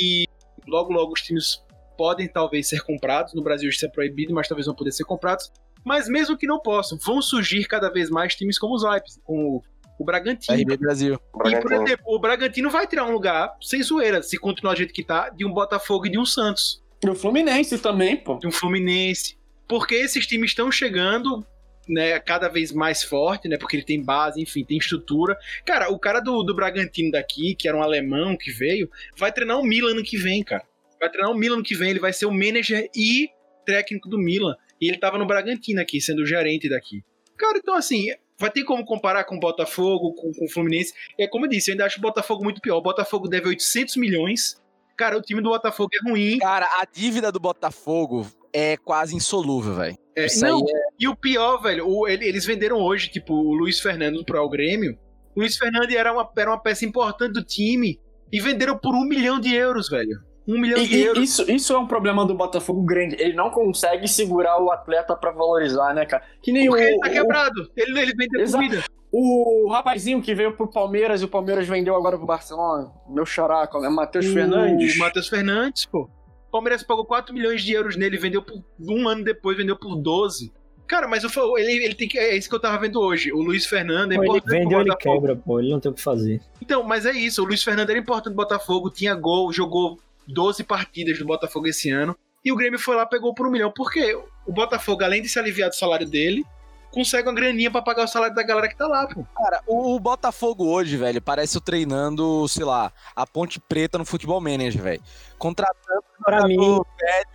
A: e logo, logo os times podem talvez ser comprados. No Brasil isso é proibido, mas talvez vão poder ser comprados. Mas mesmo que não possam, vão surgir cada vez mais times como os Leipzig, como o, o Bragantino.
D: RB Brasil.
A: E, por exemplo, o Bragantino vai tirar um lugar, sem zoeira, se continuar do jeito que tá, de um Botafogo e de um Santos
C: E o Fluminense também, pô.
A: de um Fluminense. Porque esses times estão chegando, né, cada vez mais forte, né? Porque ele tem base, enfim, tem estrutura. Cara, o cara do, do Bragantino daqui, que era um alemão que veio, vai treinar o Milan ano que vem, cara. Vai treinar o Milan ano que vem, ele vai ser o manager e técnico do Milan. E ele tava no Bragantino aqui, sendo o gerente daqui. Cara, então assim, vai ter como comparar com o Botafogo, com, com o Fluminense. É como eu disse, eu ainda acho o Botafogo muito pior. O Botafogo deve 800 milhões. Cara, o time do Botafogo é ruim.
D: Cara, a dívida do Botafogo é quase insolúvel, velho.
A: É,
D: Isso
A: não,
D: aí é
A: E o pior, velho, o- ele- eles venderam hoje, tipo, o Luiz Fernando pro Grêmio. O Luiz Fernando era uma, era uma peça importante do time e venderam por um milhão de euros, velho. Um milhão
C: E-
A: de euros.
C: isso, isso é um problema do Botafogo grande. Ele não consegue segurar o atleta pra valorizar, né, cara? Que nem
A: Porque
C: o,
A: ele tá
C: o-
A: quebrado. Ele, ele vende
C: Exato.
A: comida.
C: o, rapazinho que veio pro Palmeiras e o Palmeiras vendeu agora pro Barcelona. Meu xará, é Matheus Fernandes.
A: O Matheus Fernandes, pô. O Palmeiras pagou 4 milhões de euros nele, vendeu por um ano depois, vendeu por 12. Cara, mas eu falo, ele, ele tem que. É isso que eu tava vendo hoje. O Luiz Fernando é
B: Pô, ele
A: importante pro
B: vendeu, ele quebra, pô. Ele não tem o que fazer.
A: Então, mas é isso. O Luiz Fernando era importante pro Botafogo, tinha gol, jogou 12 partidas do Botafogo esse ano. E o Grêmio foi lá pegou por um milhão. Por quê? O Botafogo, além de se aliviar do salário dele, consegue uma graninha pra pagar o salário da galera que tá lá, pô.
D: Cara, o, o Botafogo hoje, velho, parece eu treinando, sei lá, a Ponte Preta no Futebol Manager, velho. Contratando
B: Pra mim,
D: velho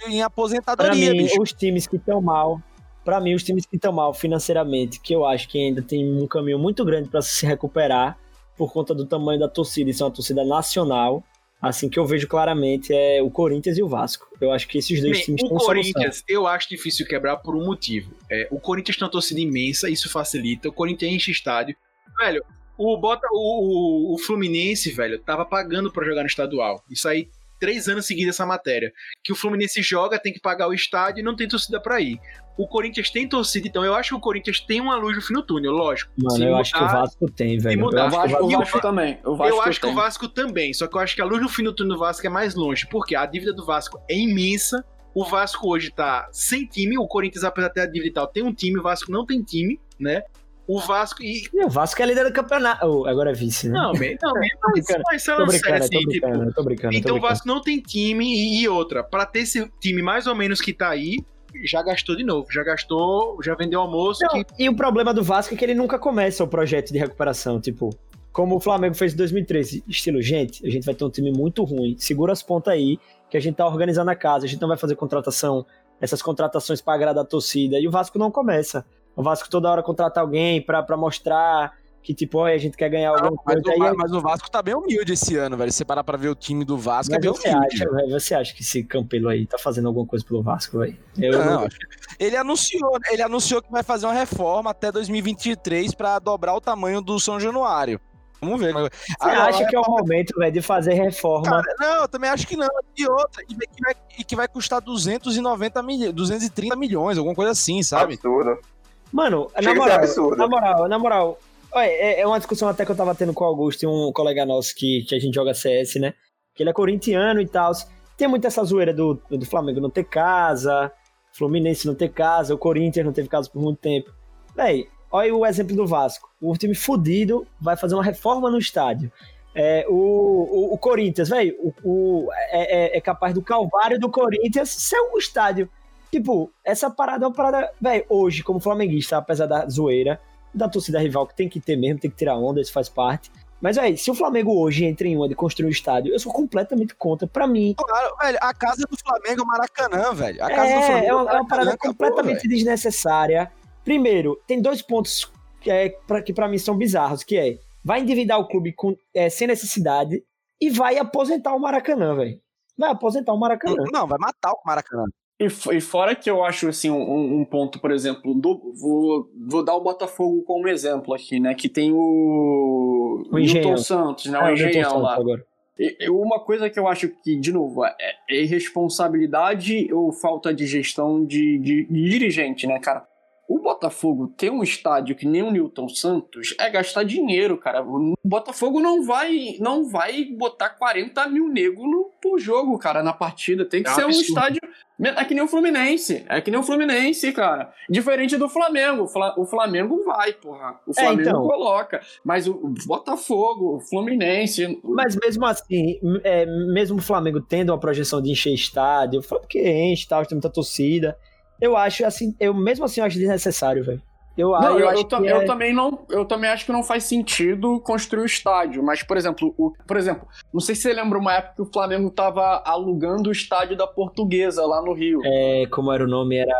D: em
B: pra
D: aposentadoria,
B: mim
D: bicho.
B: os times que estão mal, pra mim, os times que estão mal financeiramente, que eu acho que ainda tem um caminho muito grande pra se recuperar por conta do tamanho da torcida, e são uma torcida nacional. Assim que eu vejo claramente é o Corinthians e o Vasco. Eu acho que esses dois
A: Bem,
B: times
A: o
B: estão solução.
A: Corinthians, eu acho difícil quebrar por um motivo. É, o Corinthians tem uma torcida imensa, isso facilita. O Corinthians enche estádio. Velho, o, Bota, o, o- o Fluminense, velho, tava pagando pra jogar no estadual. Isso aí, três anos seguidos essa matéria. Que o Fluminense joga, tem que pagar o estádio e não tem torcida pra ir. O Corinthians tem torcida, então eu acho que o Corinthians tem uma luz no fim do túnel, lógico.
B: Mano, eu acho que o
A: mudar-
B: Vasco tem, velho.
A: mudar.
B: Eu
C: O
B: acho que o
C: Vasco,
A: E
C: também.
A: Eu acho que o Vasco também, só que eu acho que a luz no fim do túnel do Vasco é mais longe, porque a dívida do Vasco é imensa. O Vasco hoje tá sem time, o Corinthians, apesar de ter a dívida e tal, tem um time, o Vasco não tem time, né? O Vasco e.
B: E o Vasco é líder do campeonato. Oh, agora é vice, né?
A: Não, man, não, man, mas,
B: brincando,
A: mas
B: tô
A: falando sério,
B: brincando,
A: assim,
B: tô
A: tipo.
B: brincando, tô brincando. tô
A: Então o
B: brincando.
A: Vasco não tem time e, e outra. Pra ter esse time mais ou menos que tá aí, já gastou de novo. Já gastou, já vendeu almoço.
B: Não,
A: que,
B: E o problema do Vasco é que ele nunca começa o projeto de recuperação, tipo, como o Flamengo fez em 2013, estilo, gente, a gente vai ter um time muito ruim, segura as pontas aí, que a gente tá organizando a casa, a gente não vai fazer contratação, essas contratações pra agradar a torcida, e o Vasco não começa. O Vasco toda hora contrata alguém pra, pra mostrar que, tipo, olha, a gente quer ganhar alguma
D: Mas
B: coisa.
D: o,
B: aí é-
D: mas o Vasco tá bem humilde esse ano, velho. Se você parar pra ver o time do Vasco, é
B: Mas
D: bem
B: você
D: humilde.
B: acha, velho, você acha que esse Campelo aí tá fazendo alguma coisa pelo Vasco, velho? Eu
D: Não, acho que- ele anunciou, ele anunciou que vai fazer uma reforma até 2023 pra dobrar o tamanho do São Januário. Vamos ver. Mas-
B: Você
D: Agora,
B: acha que é o momento, velho, de fazer reforma?
D: Cara, não, eu também acho que não. E outra, e que vai, e que vai custar 290 milhões, 230 milhões, alguma coisa assim, sabe?
E: Absurdo.
B: Mano,
E: Chega
B: na moral, na moral, na moral, é, é uma discussão até que eu tava tendo com o Augusto e um colega nosso que, que a gente joga CS, né? Que ele é corintiano e tal. Tem muita essa zoeira do, do Flamengo não ter casa, Fluminense não ter casa, o Corinthians não teve casa por muito tempo. Véi, olha o exemplo do Vasco. O time fudido vai fazer uma reforma no estádio. É, o, o, o Corinthians, velho, o, o- é, é- é capaz do Calvário do Corinthians ser um estádio. Tipo, essa parada é uma parada, velho, hoje, como flamenguista, apesar da zoeira, da torcida rival, que tem que ter mesmo, tem que tirar onda, isso faz parte. Mas, velho, se o Flamengo hoje entra em uma de construir um estádio, eu sou completamente contra. Pra mim,
D: Claro, velho, a casa do Flamengo é o Maracanã, velho. A casa do
B: é,
D: Flamengo
B: é uma, é uma
D: Maracanã,
B: parada
D: acabou,
B: completamente desnecessária. Primeiro, tem dois pontos que, é, pra, que pra mim são bizarros, que é, vai endividar o clube com, é, sem necessidade e vai aposentar o Maracanã, velho. Vai aposentar o Maracanã.
D: Não, vai matar o Maracanã.
C: E, e fora que eu acho assim um, um ponto, por exemplo, do, vou, vou dar o Botafogo como exemplo aqui, né? Que tem o,
B: O.
C: Newton Santos, né?
B: Ah,
C: o Engenhão lá.
B: agora.
C: E uma coisa que eu acho que, de novo, é, é irresponsabilidade ou falta de gestão de, de- de dirigente, né, cara? O Botafogo ter um estádio que nem o Newton Santos é gastar dinheiro, cara. O Botafogo não vai não vai botar 40 mil negros no, por jogo, cara, na partida. Tem que
A: É um
C: ser um
A: absurdo.
C: estádio. É que nem o Fluminense. É que nem o Fluminense, cara. Diferente do Flamengo. O Fla- O Flamengo vai, porra. O
B: É,
C: Flamengo
B: então.
C: coloca. Mas o Botafogo, o Fluminense.
B: Mas mesmo assim, é, mesmo o Flamengo tendo uma projeção de encher estádio, porque enche, tal, tem muita torcida, eu acho assim, eu mesmo assim eu acho desnecessário, velho. Eu,
C: Não,
B: eu,
C: eu,
B: acho
C: eu tam-
B: que
C: eu
B: é-
C: também não, eu também acho que não faz sentido construir o estádio, mas por exemplo, o, por exemplo, não sei se você lembra uma época que o Flamengo tava alugando o estádio da Portuguesa lá no Rio.
B: é, como era o nome, era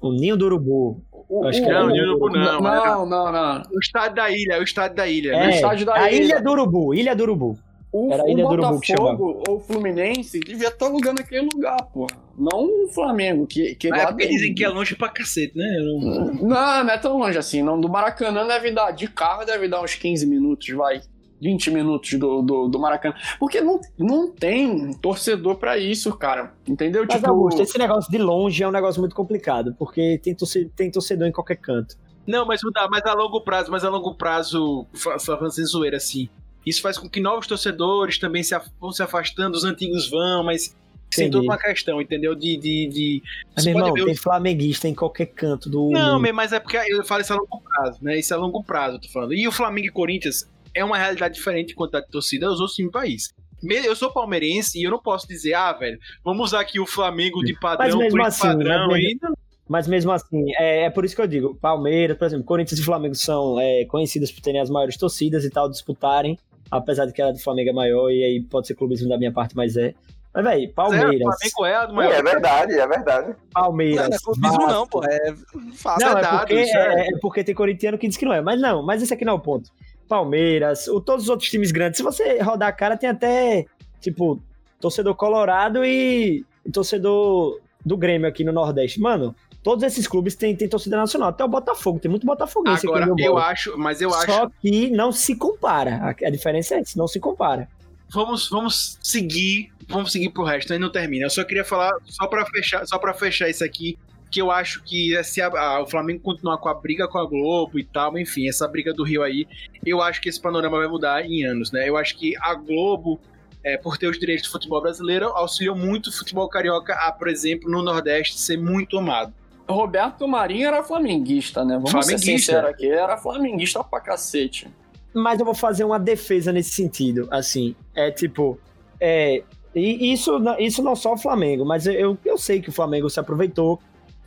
B: o Ninho do Urubu.
C: O,
B: acho que
A: Não,
B: era
A: o
B: o
A: Ninho do Urubu não,
C: não, não, não.
A: O estádio da ilha, o estádio da ilha.
B: É,
A: né?
C: estádio da
B: a
C: Ilha.
B: Ilha do Urubu, Ilha do Urubu.
C: O,
B: Era a
C: o Botafogo ou o Fluminense devia estar alugando aquele lugar, porra. Não o Flamengo, que, que
A: é
C: lá
A: porque
C: tem-
A: dizem que é longe pra cacete, né? Eu não-
C: Não, não é tão longe assim. Não, do Maracanã deve dar, de carro deve dar uns 15 minutos, vai. 20 minutos do, do, do Maracanã. Porque não, não tem torcedor pra isso, cara. Entendeu?
B: Mas,
C: tipo,
B: Augusto, esse negócio de longe é um negócio muito complicado, porque tem torcedor, tem torcedor em qualquer canto.
A: Não, mas mudar, mas a longo prazo, mas a longo prazo, só falando sem zoeira assim. Isso faz com que novos torcedores também se vão se afastando, os antigos vão, mas Tem toda uma questão, entendeu? De. de, de...
B: Mas, meu irmão,
A: ver
B: tem flamenguista em qualquer canto do
A: Não, mas é porque eu falo isso a longo prazo, né? Isso é a longo prazo, eu tô falando. E o Flamengo e Corinthians é uma realidade diferente de quantidade de torcida dos outros times do país. Eu sou palmeirense e eu não posso dizer, ah, velho, vamos usar aqui o Flamengo de padrão
B: mesmo
A: por
B: assim,
A: padrão
B: mas
A: aí.
B: Mas mesmo assim, é, é por isso que eu digo, Palmeiras, por exemplo, Corinthians e Flamengo são é, conhecidas por terem as maiores torcidas e tal, disputarem, apesar de que a do Flamengo é maior, e aí pode ser clubismo da minha parte, mas é. Mas, velho,
A: o
B: Palmeiras,
A: Flamengo é a do maior.
E: é verdade, é verdade.
B: Palmeiras.
D: não é clubismo não, pô. É fácil.
B: Não,
A: é
B: é
A: dado,
B: porque,
A: é.
B: é, é porque tem corintiano que diz que não é. Mas não, mas esse aqui não é o ponto. Palmeiras, o, todos os outros times grandes, se você rodar a cara, tem até, tipo, torcedor colorado e torcedor do Grêmio aqui no Nordeste. Mano, todos esses clubes têm, têm torcida nacional. Até o Botafogo, tem muito botafoguense
A: Agora,
B: aqui
A: eu acho, mas eu acho.
B: Só que não se compara. A, a diferença é essa, não se compara.
A: Vamos, vamos seguir, vamos seguir pro resto, aí não termina. Eu só queria falar, só pra fechar, só para fechar isso aqui, que eu acho que se a- a- o Flamengo continuar com a briga com a Globo e tal, enfim, essa briga do Rio aí, eu acho que esse panorama vai mudar em anos, né? Eu acho que a Globo, é, por ter os direitos do futebol brasileiro, auxiliou muito o futebol carioca a, por exemplo, no Nordeste ser muito amado.
C: Roberto Marinho era flamenguista, né? Vamos ser
A: Flamenguista.
C: sinceros aqui, era flamenguista pra cacete.
B: Mas eu vou fazer uma defesa nesse sentido, assim. É tipo. É, e isso, não- isso não só o Flamengo, mas eu, eu sei que o Flamengo se aproveitou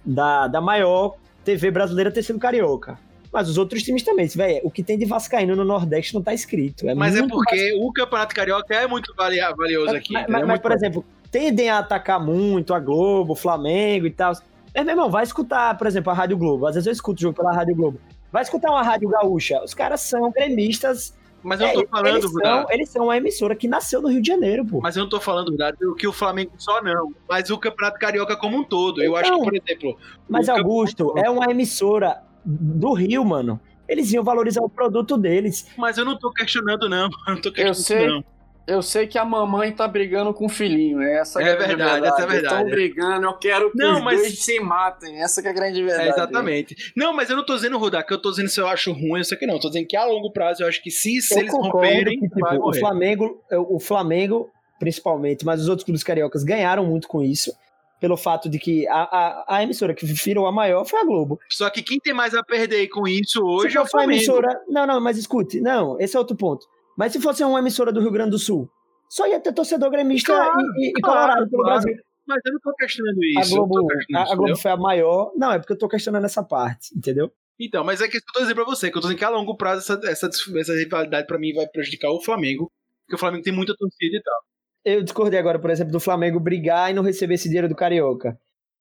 B: da, da maior TV brasileira ter sido carioca. Mas os outros times também. Véi, o que tem de Vascaíno no Nordeste não tá escrito. É
A: Mas é porque o Campeonato Carioca é muito vali- valioso aqui.
B: Mas, mas-
A: É
B: mas,
A: muito
B: por exemplo, tendem a atacar muito a Globo, o Flamengo e tal. Mas, meu irmão, vai escutar, por exemplo, a Rádio Globo. Às vezes eu escuto o jogo pela Rádio Globo. Vai escutar uma Rádio Gaúcha. Os caras são gremistas.
A: Mas eu
B: É,
A: não tô falando,
B: eles, são, eles são uma emissora que nasceu no Rio de Janeiro, pô.
A: Mas eu não tô falando, verdade, o que o Flamengo só não. Mas o Campeonato Carioca como um todo. Eu
B: Então,
A: acho que, por exemplo.
B: Mas, Augusto, é uma emissora do Rio, mano. Eles iam valorizar o produto deles.
A: Mas eu não tô questionando, não. Eu não tô questionando,
C: sei.
A: não.
C: Eu sei que a mamãe tá brigando com o filhinho, essa
A: É
C: que a grande
A: verdade, essa é verdade.
C: Estão brigando, eu quero que
A: Não,
C: os
A: mas-
C: dois se matem, essa que é a grande verdade.
A: É, exatamente. Não, mas eu não tô dizendo, Rudá, que eu tô dizendo se eu acho ruim, isso aqui não. Eu tô dizendo que a longo prazo eu acho que se, se
B: eu
A: eles romperem,
B: que, tipo,
A: vai
B: o. Flamengo, o Flamengo, principalmente, mas os outros clubes cariocas ganharam muito com isso. Pelo fato de que a, a, a emissora que virou a maior foi a Globo.
A: Só que quem tem mais a perder com isso hoje é o Flamengo.
B: emissora. Não, não, mas escute, não, esse é outro ponto. Mas se fosse uma emissora do Rio Grande do Sul, só ia ter torcedor gremista
A: Claro,
B: e, e- e
A: claro,
B: colorado pelo
A: claro.
B: Brasil.
A: Mas eu não tô questionando
B: A
A: isso. tô
B: Globo, a,
A: isso,
B: a Globo foi a maior. Não, é porque eu tô questionando essa parte, entendeu?
A: Então, mas é que eu tô dizendo pra você, que eu tô dizendo que a longo prazo essa, essa, essa rivalidade pra mim vai prejudicar o Flamengo, porque o Flamengo tem muita torcida e tal.
B: Eu discordei agora, por exemplo, do Flamengo brigar e não receber esse dinheiro do Carioca.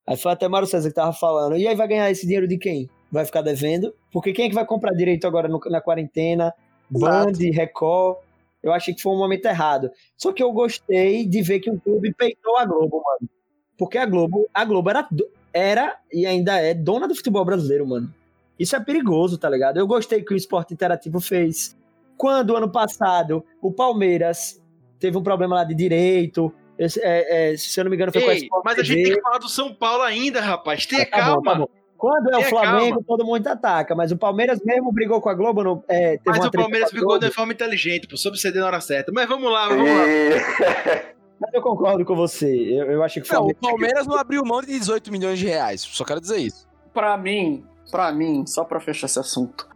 B: Aí foi até Mário César que tava falando. E aí vai ganhar esse dinheiro de quem? Vai ficar devendo? Porque quem é que vai comprar direito agora no- na quarentena? Band, Record. Eu achei que foi um momento errado. Só que eu gostei de ver que um clube peitou a Globo, mano. Porque a Globo, a Globo era, era e ainda é dona do futebol brasileiro, mano. Isso é perigoso, tá ligado? Eu gostei que o Esporte Interativo fez. Quando, ano passado, o Palmeiras teve um problema lá de direito. é, é, se eu não me engano, foi com a
A: Ei,
B: Sport
A: mas a gente tem que falar do São Paulo ainda, rapaz. Tenha
B: Ah, tá bom,
A: calma.
B: tá bom. Quando é o Flamengo, todo mundo ataca. Mas o Palmeiras mesmo brigou com a Globo. No, é, teve
A: Mas
B: uma
A: o Palmeiras
B: Globo.
A: de forma inteligente, pô, soube ceder na hora certa. Mas vamos lá, vamos lá.
E: E...
B: Mas eu concordo com você. Eu, eu achei que o
D: Não, o. Palmeiras não abriu mão de 18 milhões de reais. Só quero dizer isso.
C: Pra mim, pra mim, só pra fechar esse assunto,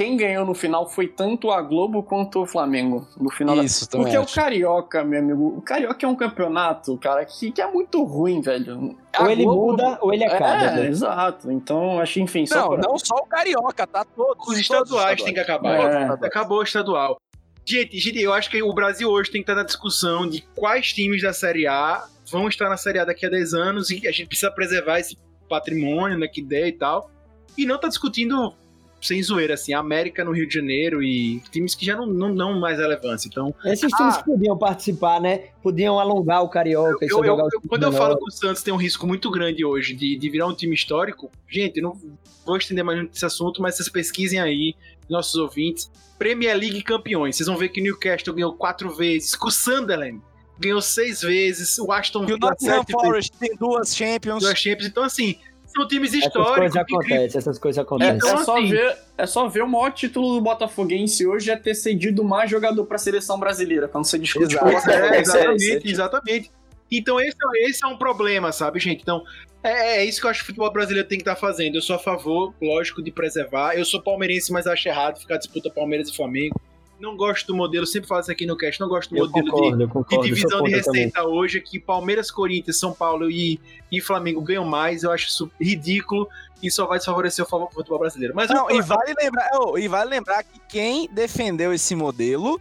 C: quem ganhou no final foi tanto a Globo quanto o Flamengo. No final da...
D: Isso, também
C: Porque o
D: acho.
C: Carioca, meu amigo, o Carioca é um campeonato, cara, que, que é muito ruim, velho. A
B: Ou ele
C: Globo-
B: muda ou ele acaba.
C: É,
B: velho.
C: exato. Então, acho, enfim, só
D: Não,
C: pra...
D: não só o Carioca, tá? Todos,
A: Os estaduais têm que acabar.
C: É.
A: Acabou o estadual. Gente, gente, eu acho que o Brasil hoje tem que estar na discussão de quais times da Série A vão estar na Série A daqui a 10 anos e a gente precisa preservar esse patrimônio, né, que der e tal. E não tá discutindo sem zoeira, assim, América no Rio de Janeiro e times que já não não dão mais relevância. Então,
B: Esses times
A: Ah.
B: podiam participar, né? Podiam alongar o Carioca
A: eu, eu- eu-
B: times
A: quando eu falo que o Santos tem um risco muito grande hoje de, de virar um time histórico, gente, eu não vou estender mais muito esse assunto, mas vocês pesquisem aí, nossos ouvintes. Premier League campeões. Vocês vão ver que o Newcastle ganhou quatro vezes, que o Sunderland ganhou seis vezes, o Aston
D: E o
A: Villa
D: Nottingham Forest tem duas Champions.
A: duas Champions. Então, assim, são times
B: Essas
A: históricos.
B: coisas
A: que-
B: acontecem, essas coisas
C: É,
B: acontecem.
A: Então,
C: é só
A: assim-
C: ver, é só ver o maior título do Botafoguense hoje é ter cedido mais jogador pra seleção brasileira, quando você discute
D: Exato.
A: É, exatamente, exatamente. Então esse, esse é um problema, sabe, gente? Então, é, é isso que eu acho que o futebol brasileiro tem que estar fazendo. Eu sou a favor, lógico, de preservar. Eu sou palmeirense, mas acho errado ficar disputa Palmeiras e Flamengo. Não gosto do modelo, sempre falo isso aqui no cast, não gosto do
B: Eu
A: modelo de,
B: concordo,
A: de
B: concordo.
A: divisão
B: sou
A: de
B: contra também.
A: receita hoje, que Palmeiras, Corinthians, São Paulo e, e Flamengo ganham mais. Eu acho isso ridículo e só vai desfavorecer o futebol brasileiro. Mas
D: Não, e vale lembrar, oh, e vale lembrar que quem defendeu esse modelo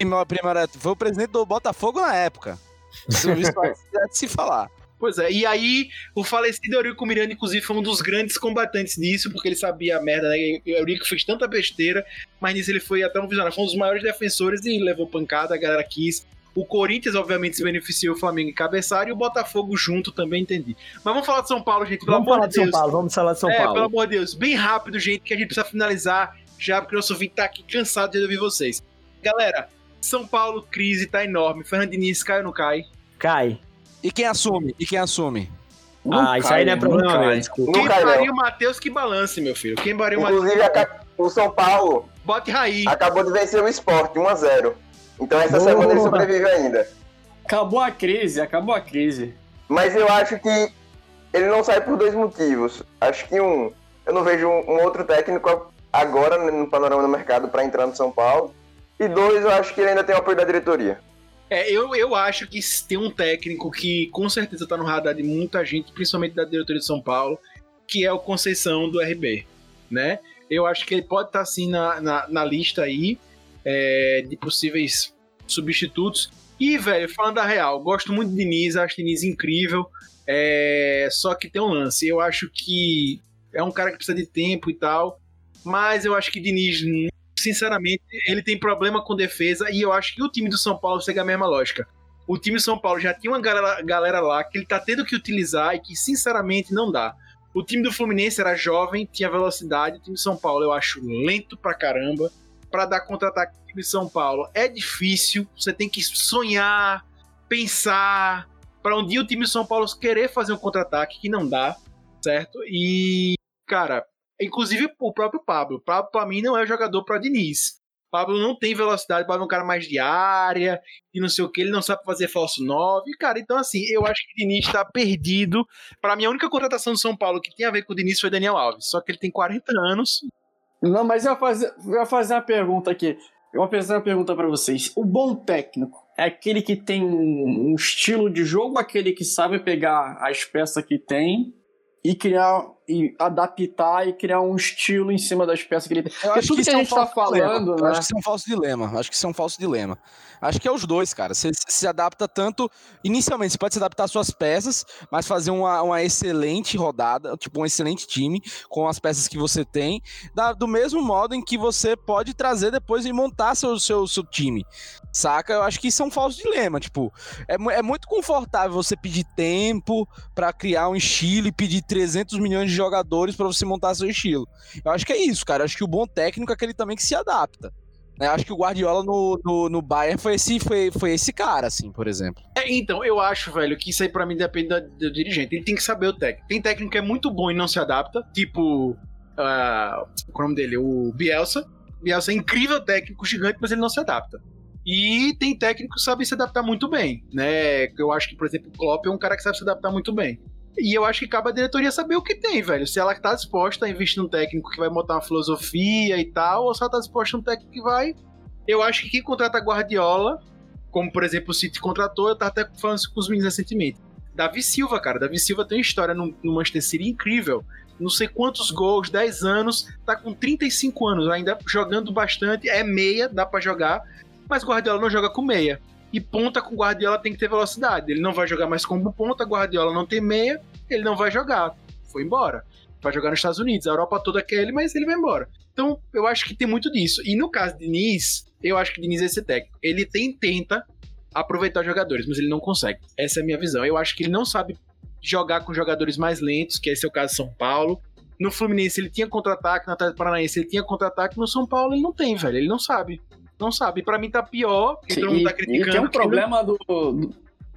D: e meu primeiro foi o presidente do Botafogo na época. Isso, isso é de se falar.
A: Pois é, e aí o falecido Eurico Miranda, inclusive, foi um dos grandes combatentes disso, porque ele sabia a merda, né? Eurico fez tanta besteira, mas nisso ele foi até um visionário. Foi um dos maiores defensores e levou pancada, a galera quis. O Corinthians, obviamente, se beneficiou, o Flamengo encabeçaram e o Botafogo junto também, entendi. Mas vamos falar de São Paulo, gente, pelo
B: Vamos
A: amor
B: falar
A: de
B: de São
A: Deus.
B: Paulo, vamos falar de São
A: é, pelo
B: Paulo.
A: amor de Deus, bem rápido, gente, que a gente precisa finalizar já, porque o nosso vídeo tá aqui cansado de ouvir vocês. Galera, São Paulo, crise tá enorme. Fernando Diniz cai ou não cai?
B: Cai.
D: E quem assume? E quem assume?
B: ah, isso aí não é problema
C: cai.
B: meu, desculpa.
E: Não
A: Quem
E: cai,
A: faria
E: não.
A: o Matheus que balance, meu filho? Quem faria o Matheus?
E: Inclusive, o São Paulo
A: Bote Raí.
E: acabou de vencer o Sport 1x0. Então essa
B: Boa.
E: semana ele sobrevive ainda.
C: Acabou a crise, acabou a crise.
E: Mas eu acho que ele não sai por dois motivos. Acho que um, eu não vejo um, um outro técnico agora no panorama do mercado para entrar no São Paulo. E dois, eu acho que ele ainda tem o apoio da diretoria.
A: É, eu, eu acho que tem um técnico que com certeza tá no radar de muita gente, principalmente da diretoria de São Paulo, que é o Conceição do RB, né? Eu acho que ele pode estar assim na, na, na lista aí é, de possíveis substitutos. E, velho, falando da real, gosto muito de Diniz, acho Diniz incrível. é, só que tem um lance. Eu acho que é um cara que precisa de tempo e tal. Mas eu acho que Diniz, sinceramente, ele tem problema com defesa. E eu acho que o time do São Paulo segue a mesma lógica. O time do São Paulo já tinha uma galera, galera lá que ele tá tendo que utilizar e que, sinceramente, não dá. O time do Fluminense era jovem, tinha velocidade. O time de São Paulo eu acho lento pra caramba. Pra dar contra-ataque no time de São Paulo é difícil. Você tem que sonhar, pensar. Pra um dia o time de São Paulo querer fazer um contra-ataque, que não dá, certo? E, cara, inclusive o próprio Pablo. Pablo, pra mim, não é jogador pra Diniz. Pablo não tem velocidade, Pablo é um cara mais de área e não sei o que, ele não sabe fazer falso 9. Cara, então assim, eu acho que o Diniz tá perdido. Pra mim, a única contratação do São Paulo que tem a ver com o Diniz foi Daniel Alves. Só que ele tem 40 anos.
C: Não, mas eu ia fazer, eu ia fazer uma pergunta aqui. Eu vou fazer uma pergunta pra vocês. O bom técnico é aquele que tem um estilo de jogo, aquele que sabe pegar as peças que tem e criar e adaptar e criar um estilo em cima das peças que ele tem.
D: Eu
C: Porque
D: acho
C: tudo
D: que
C: que, a
D: é
C: gente tá
D: dilema.
C: falando, né?
D: Acho que isso é um falso dilema. Acho que isso é um falso dilema. Acho que é os dois, cara. Você se adapta tanto. Inicialmente, você pode se adaptar às suas peças, mas fazer uma, uma excelente rodada, tipo, um excelente time com as peças que você tem, da- do mesmo modo em que você pode trazer depois e montar seu, seu, seu time. Saca? Eu acho que isso é um falso dilema. Tipo, é, é muito confortável você pedir tempo pra criar um estilo e pedir 300 milhões de jogadores pra você montar seu estilo. Eu acho que é isso, cara. Eu acho que o bom técnico é aquele também que se adapta. né? Eu acho que o Guardiola no, no, no Bayern foi esse, foi, foi esse cara, assim, por exemplo.
A: É, então, eu acho, velho, que isso aí pra mim depende da- do dirigente. Ele tem que saber o técnico. Tem técnico que é muito bom e não se adapta, tipo. ah, qual é o nome dele? O Bielsa. Bielsa é incrível técnico, gigante, mas ele não se adapta. E tem técnico que sabe se adaptar muito bem, né? Eu acho que, por exemplo, o Klopp é um cara que sabe se adaptar muito bem. E eu acho que cabe a diretoria saber o que tem, velho. Se ela tá disposta a investir num técnico que vai botar uma filosofia e tal, ou se ela tá disposta a um técnico que vai. Eu acho que quem contrata Guardiola, como por exemplo o City contratou, eu tava até falando isso com os meninos recentemente. Davi Silva, cara. Davi Silva tem uma história no, no Manchester City incrível. Não sei quantos gols, 10 anos, tá com 35 anos, ainda jogando bastante. É meia, dá pra jogar, mas Guardiola não joga com meia. E ponta com Guardiola tem que ter velocidade. Ele não vai jogar mais como ponta, Guardiola não tem meia, ele não vai jogar. Foi embora. Vai jogar nos Estados Unidos, a Europa toda quer ele, mas ele vai embora. Então, eu acho que tem muito disso. E no caso de Diniz, eu acho que Diniz é esse técnico. Ele tem, tenta aproveitar os jogadores, mas ele não consegue. Essa é a minha visão. Eu acho que ele não sabe jogar com jogadores mais lentos, que esse é o caso de São Paulo. No Fluminense ele tinha contra-ataque, no Atlético Paranaense ele tinha contra-ataque, no São Paulo ele não tem, velho. Ele não sabe. Não sabe. Pra mim tá pior, porque todo mundo
C: E,
A: tá
C: e
A: criticando.
C: tem um problema do, do,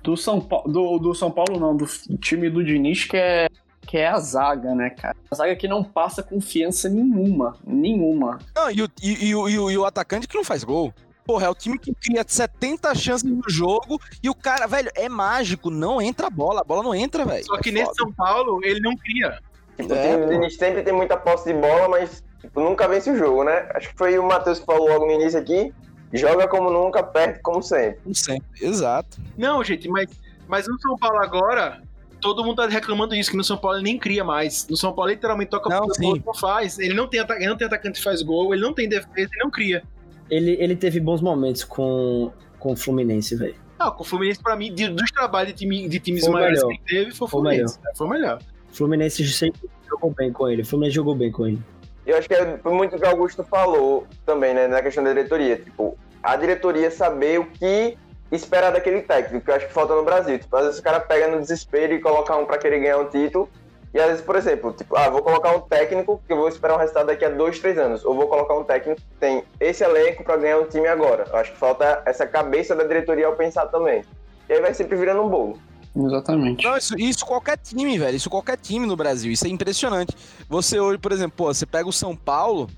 C: do São Paulo, do, do São Paulo não, do time do Diniz que é que é a zaga, né, cara? A zaga que não passa confiança nenhuma, nenhuma.
D: Não, e, o, e, e o- e o, e o atacante que não faz gol. Porra, é o time que cria 70 chances no jogo e o cara, velho, é mágico, não entra a bola, a bola não entra, velho.
A: Só que
D: é
A: nesse
D: foda.
A: São Paulo, ele não cria.
D: É,
E: o time do Diniz sempre tem muita posse de bola, mas tipo, nunca vence o jogo, né? Acho que foi o Matheus que falou logo no início aqui. Joga como nunca, perde como sempre.
D: Como sempre. Exato.
A: Não, gente, mas, mas no São Paulo agora, todo mundo tá reclamando disso, que no São Paulo ele nem cria mais. No São Paulo ele literalmente toca
D: Não,
A: gol, não faz. Ele não, tem ele não tem atacante que faz gol, ele não tem defesa, ele não cria.
B: Ele, ele teve bons momentos com, com o Fluminense, velho.
A: Ah, com o Fluminense, pra mim, de- dos trabalhos de, time- de times
B: Foi
A: maiores
B: melhor.
A: que ele teve, foi o
B: Foi
A: Fluminense. né? Foi o melhor.
B: O Fluminense sempre jogou bem com ele. O Fluminense jogou bem com ele.
E: Eu acho que é muito que o Augusto falou também, né, na questão da diretoria. Tipo, a diretoria saber o que esperar daquele técnico, que eu acho que falta no Brasil. Tipo, às vezes o cara pega no desespero e coloca um pra querer ganhar um título. E às vezes, por exemplo, tipo, ah, vou colocar um técnico que eu vou esperar um resultado daqui a dois, três anos. Ou vou colocar um técnico que tem esse elenco pra ganhar um time agora. Eu acho que falta essa cabeça da diretoria ao pensar também. E aí vai sempre virando um bolo.
C: Exatamente.
D: Não, isso, isso qualquer time, velho. Isso qualquer time no Brasil. Isso é impressionante. Você hoje, por exemplo, pô, você pega o São Paulo.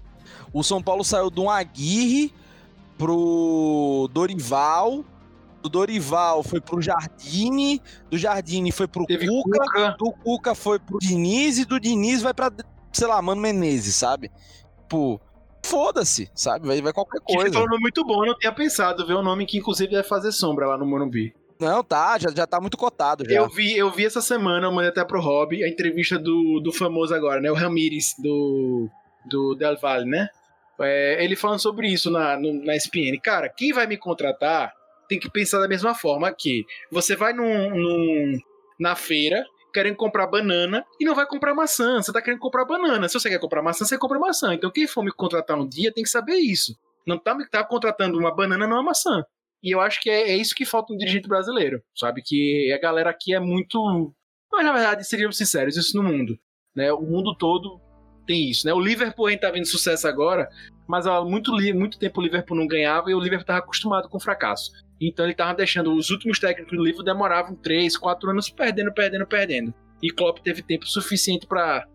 D: O São Paulo saiu de um Aguirre pro Dorival. Do Dorival foi pro Jardine. Do Jardine foi pro
A: Teve
D: Cuca.
A: Cuca.
D: Do Cuca foi pro Diniz. E do Diniz vai pra, sei lá, Mano Menezes, sabe? Pô, foda-se, sabe? Vai, vai qualquer
A: Que
D: coisa.
A: foi um nome muito bom, eu não tinha pensado ver o nome que inclusive deve fazer sombra lá no Morumbi.
D: Não, tá, já, já tá muito cotado já.
A: Eu vi, eu vi essa semana, eu mandei até pro Rob, a entrevista do, do famoso agora, né? O Ramires, do, do Del Valle, né? É, ele falando sobre isso na, no- na SPN. Cara, quem vai me contratar tem que pensar da mesma forma que você vai num, num- na feira querendo comprar banana e não vai comprar maçã. Você tá querendo comprar banana. Se você quer comprar maçã, você compra maçã. Então quem for me contratar um dia tem que saber isso. Não tá me tá contratando uma banana, não é maçã. E eu acho que é, é isso que falta no dirigente brasileiro, sabe? Que a galera aqui é muito. Mas na verdade, seríamos sinceros, isso no mundo. Né? O mundo todo tem isso. Né? O Liverpool a gente tá vendo sucesso agora, mas há muito, muito tempo o Liverpool não ganhava e o Liverpool estava acostumado com fracasso. Então ele tava deixando. Os últimos técnicos do Liverpool demoravam 3, 4 anos perdendo, perdendo, perdendo. E Klopp teve tempo suficiente para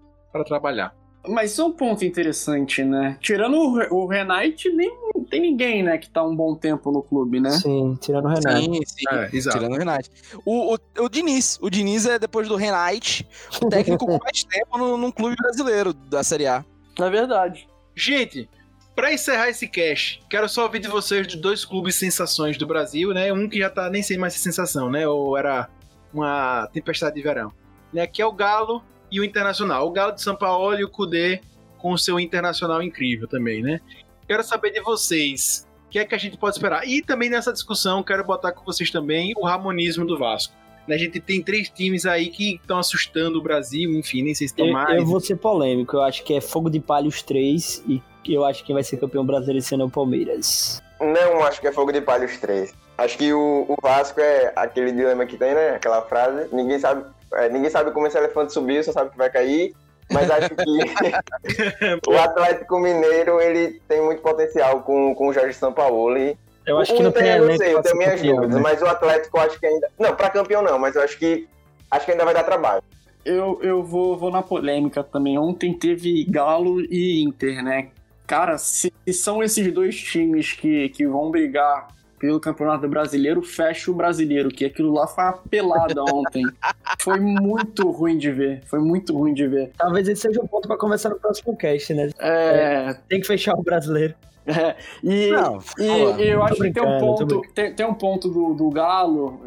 A: trabalhar.
C: Mas isso é um ponto interessante, né? Tirando o, o Renate, nem tem ninguém, né, que tá um bom tempo no clube, né?
B: Sim, tirando o Renato.
D: Sim, sim.
A: É, exato.
D: Tirando o Renate. O, o, o Diniz. O Diniz é, depois do Renate, o técnico com mais tempo no, num clube brasileiro da Série A.
C: É verdade.
A: Gente, pra encerrar esse cast, quero só ouvir de vocês de dois clubes sensações do Brasil, né? Um que já tá nem sei mais se sensação, né? Ou era uma tempestade de verão. Né? Que é o Galo e o Internacional. O Galo de São Paulo e o Cudê com o seu Internacional incrível também, né? Quero saber de vocês. O que é que a gente pode esperar? E também nessa discussão, quero botar com vocês também o ramonismo do Vasco. Né, A gente tem três times aí que estão assustando o Brasil, enfim, nem sei se estão
B: Eu,
A: mais.
B: eu vou ser polêmico. Eu acho que é fogo de palha os três. E eu acho que quem vai ser campeão brasileiro esse ano é o Palmeiras.
E: Não acho que é fogo de palha os três. Acho que o, o Vasco é aquele dilema que tem, né? Aquela frase. Ninguém sabe, é, ninguém sabe como esse elefante subiu, só sabe que vai cair. Mas acho que o Atlético Mineiro ele tem muito potencial com, com o Jorge Sampaoli.
B: Eu acho
E: o
B: que não tem
E: eu não sei, eu tenho minhas
B: campeão,
E: dúvidas,
B: né?
E: mas o Atlético eu acho que ainda. Não, pra campeão não, mas eu acho que acho que ainda vai dar trabalho.
C: Eu, eu vou, vou na polêmica também. Ontem teve Galo e Inter, né? Cara, se são esses dois times que, que vão brigar pelo Campeonato Brasileiro, fecha o brasileiro, que aquilo lá foi uma pelada ontem. Foi muito ruim de ver. Foi muito ruim de ver.
B: Talvez esse seja o ponto pra conversar no próximo cast, né?
C: É.
B: Tem que fechar o brasileiro.
C: é, e,
D: Não,
C: E
D: pô,
C: eu acho que tem um ponto, tem, tem um ponto do, do Galo,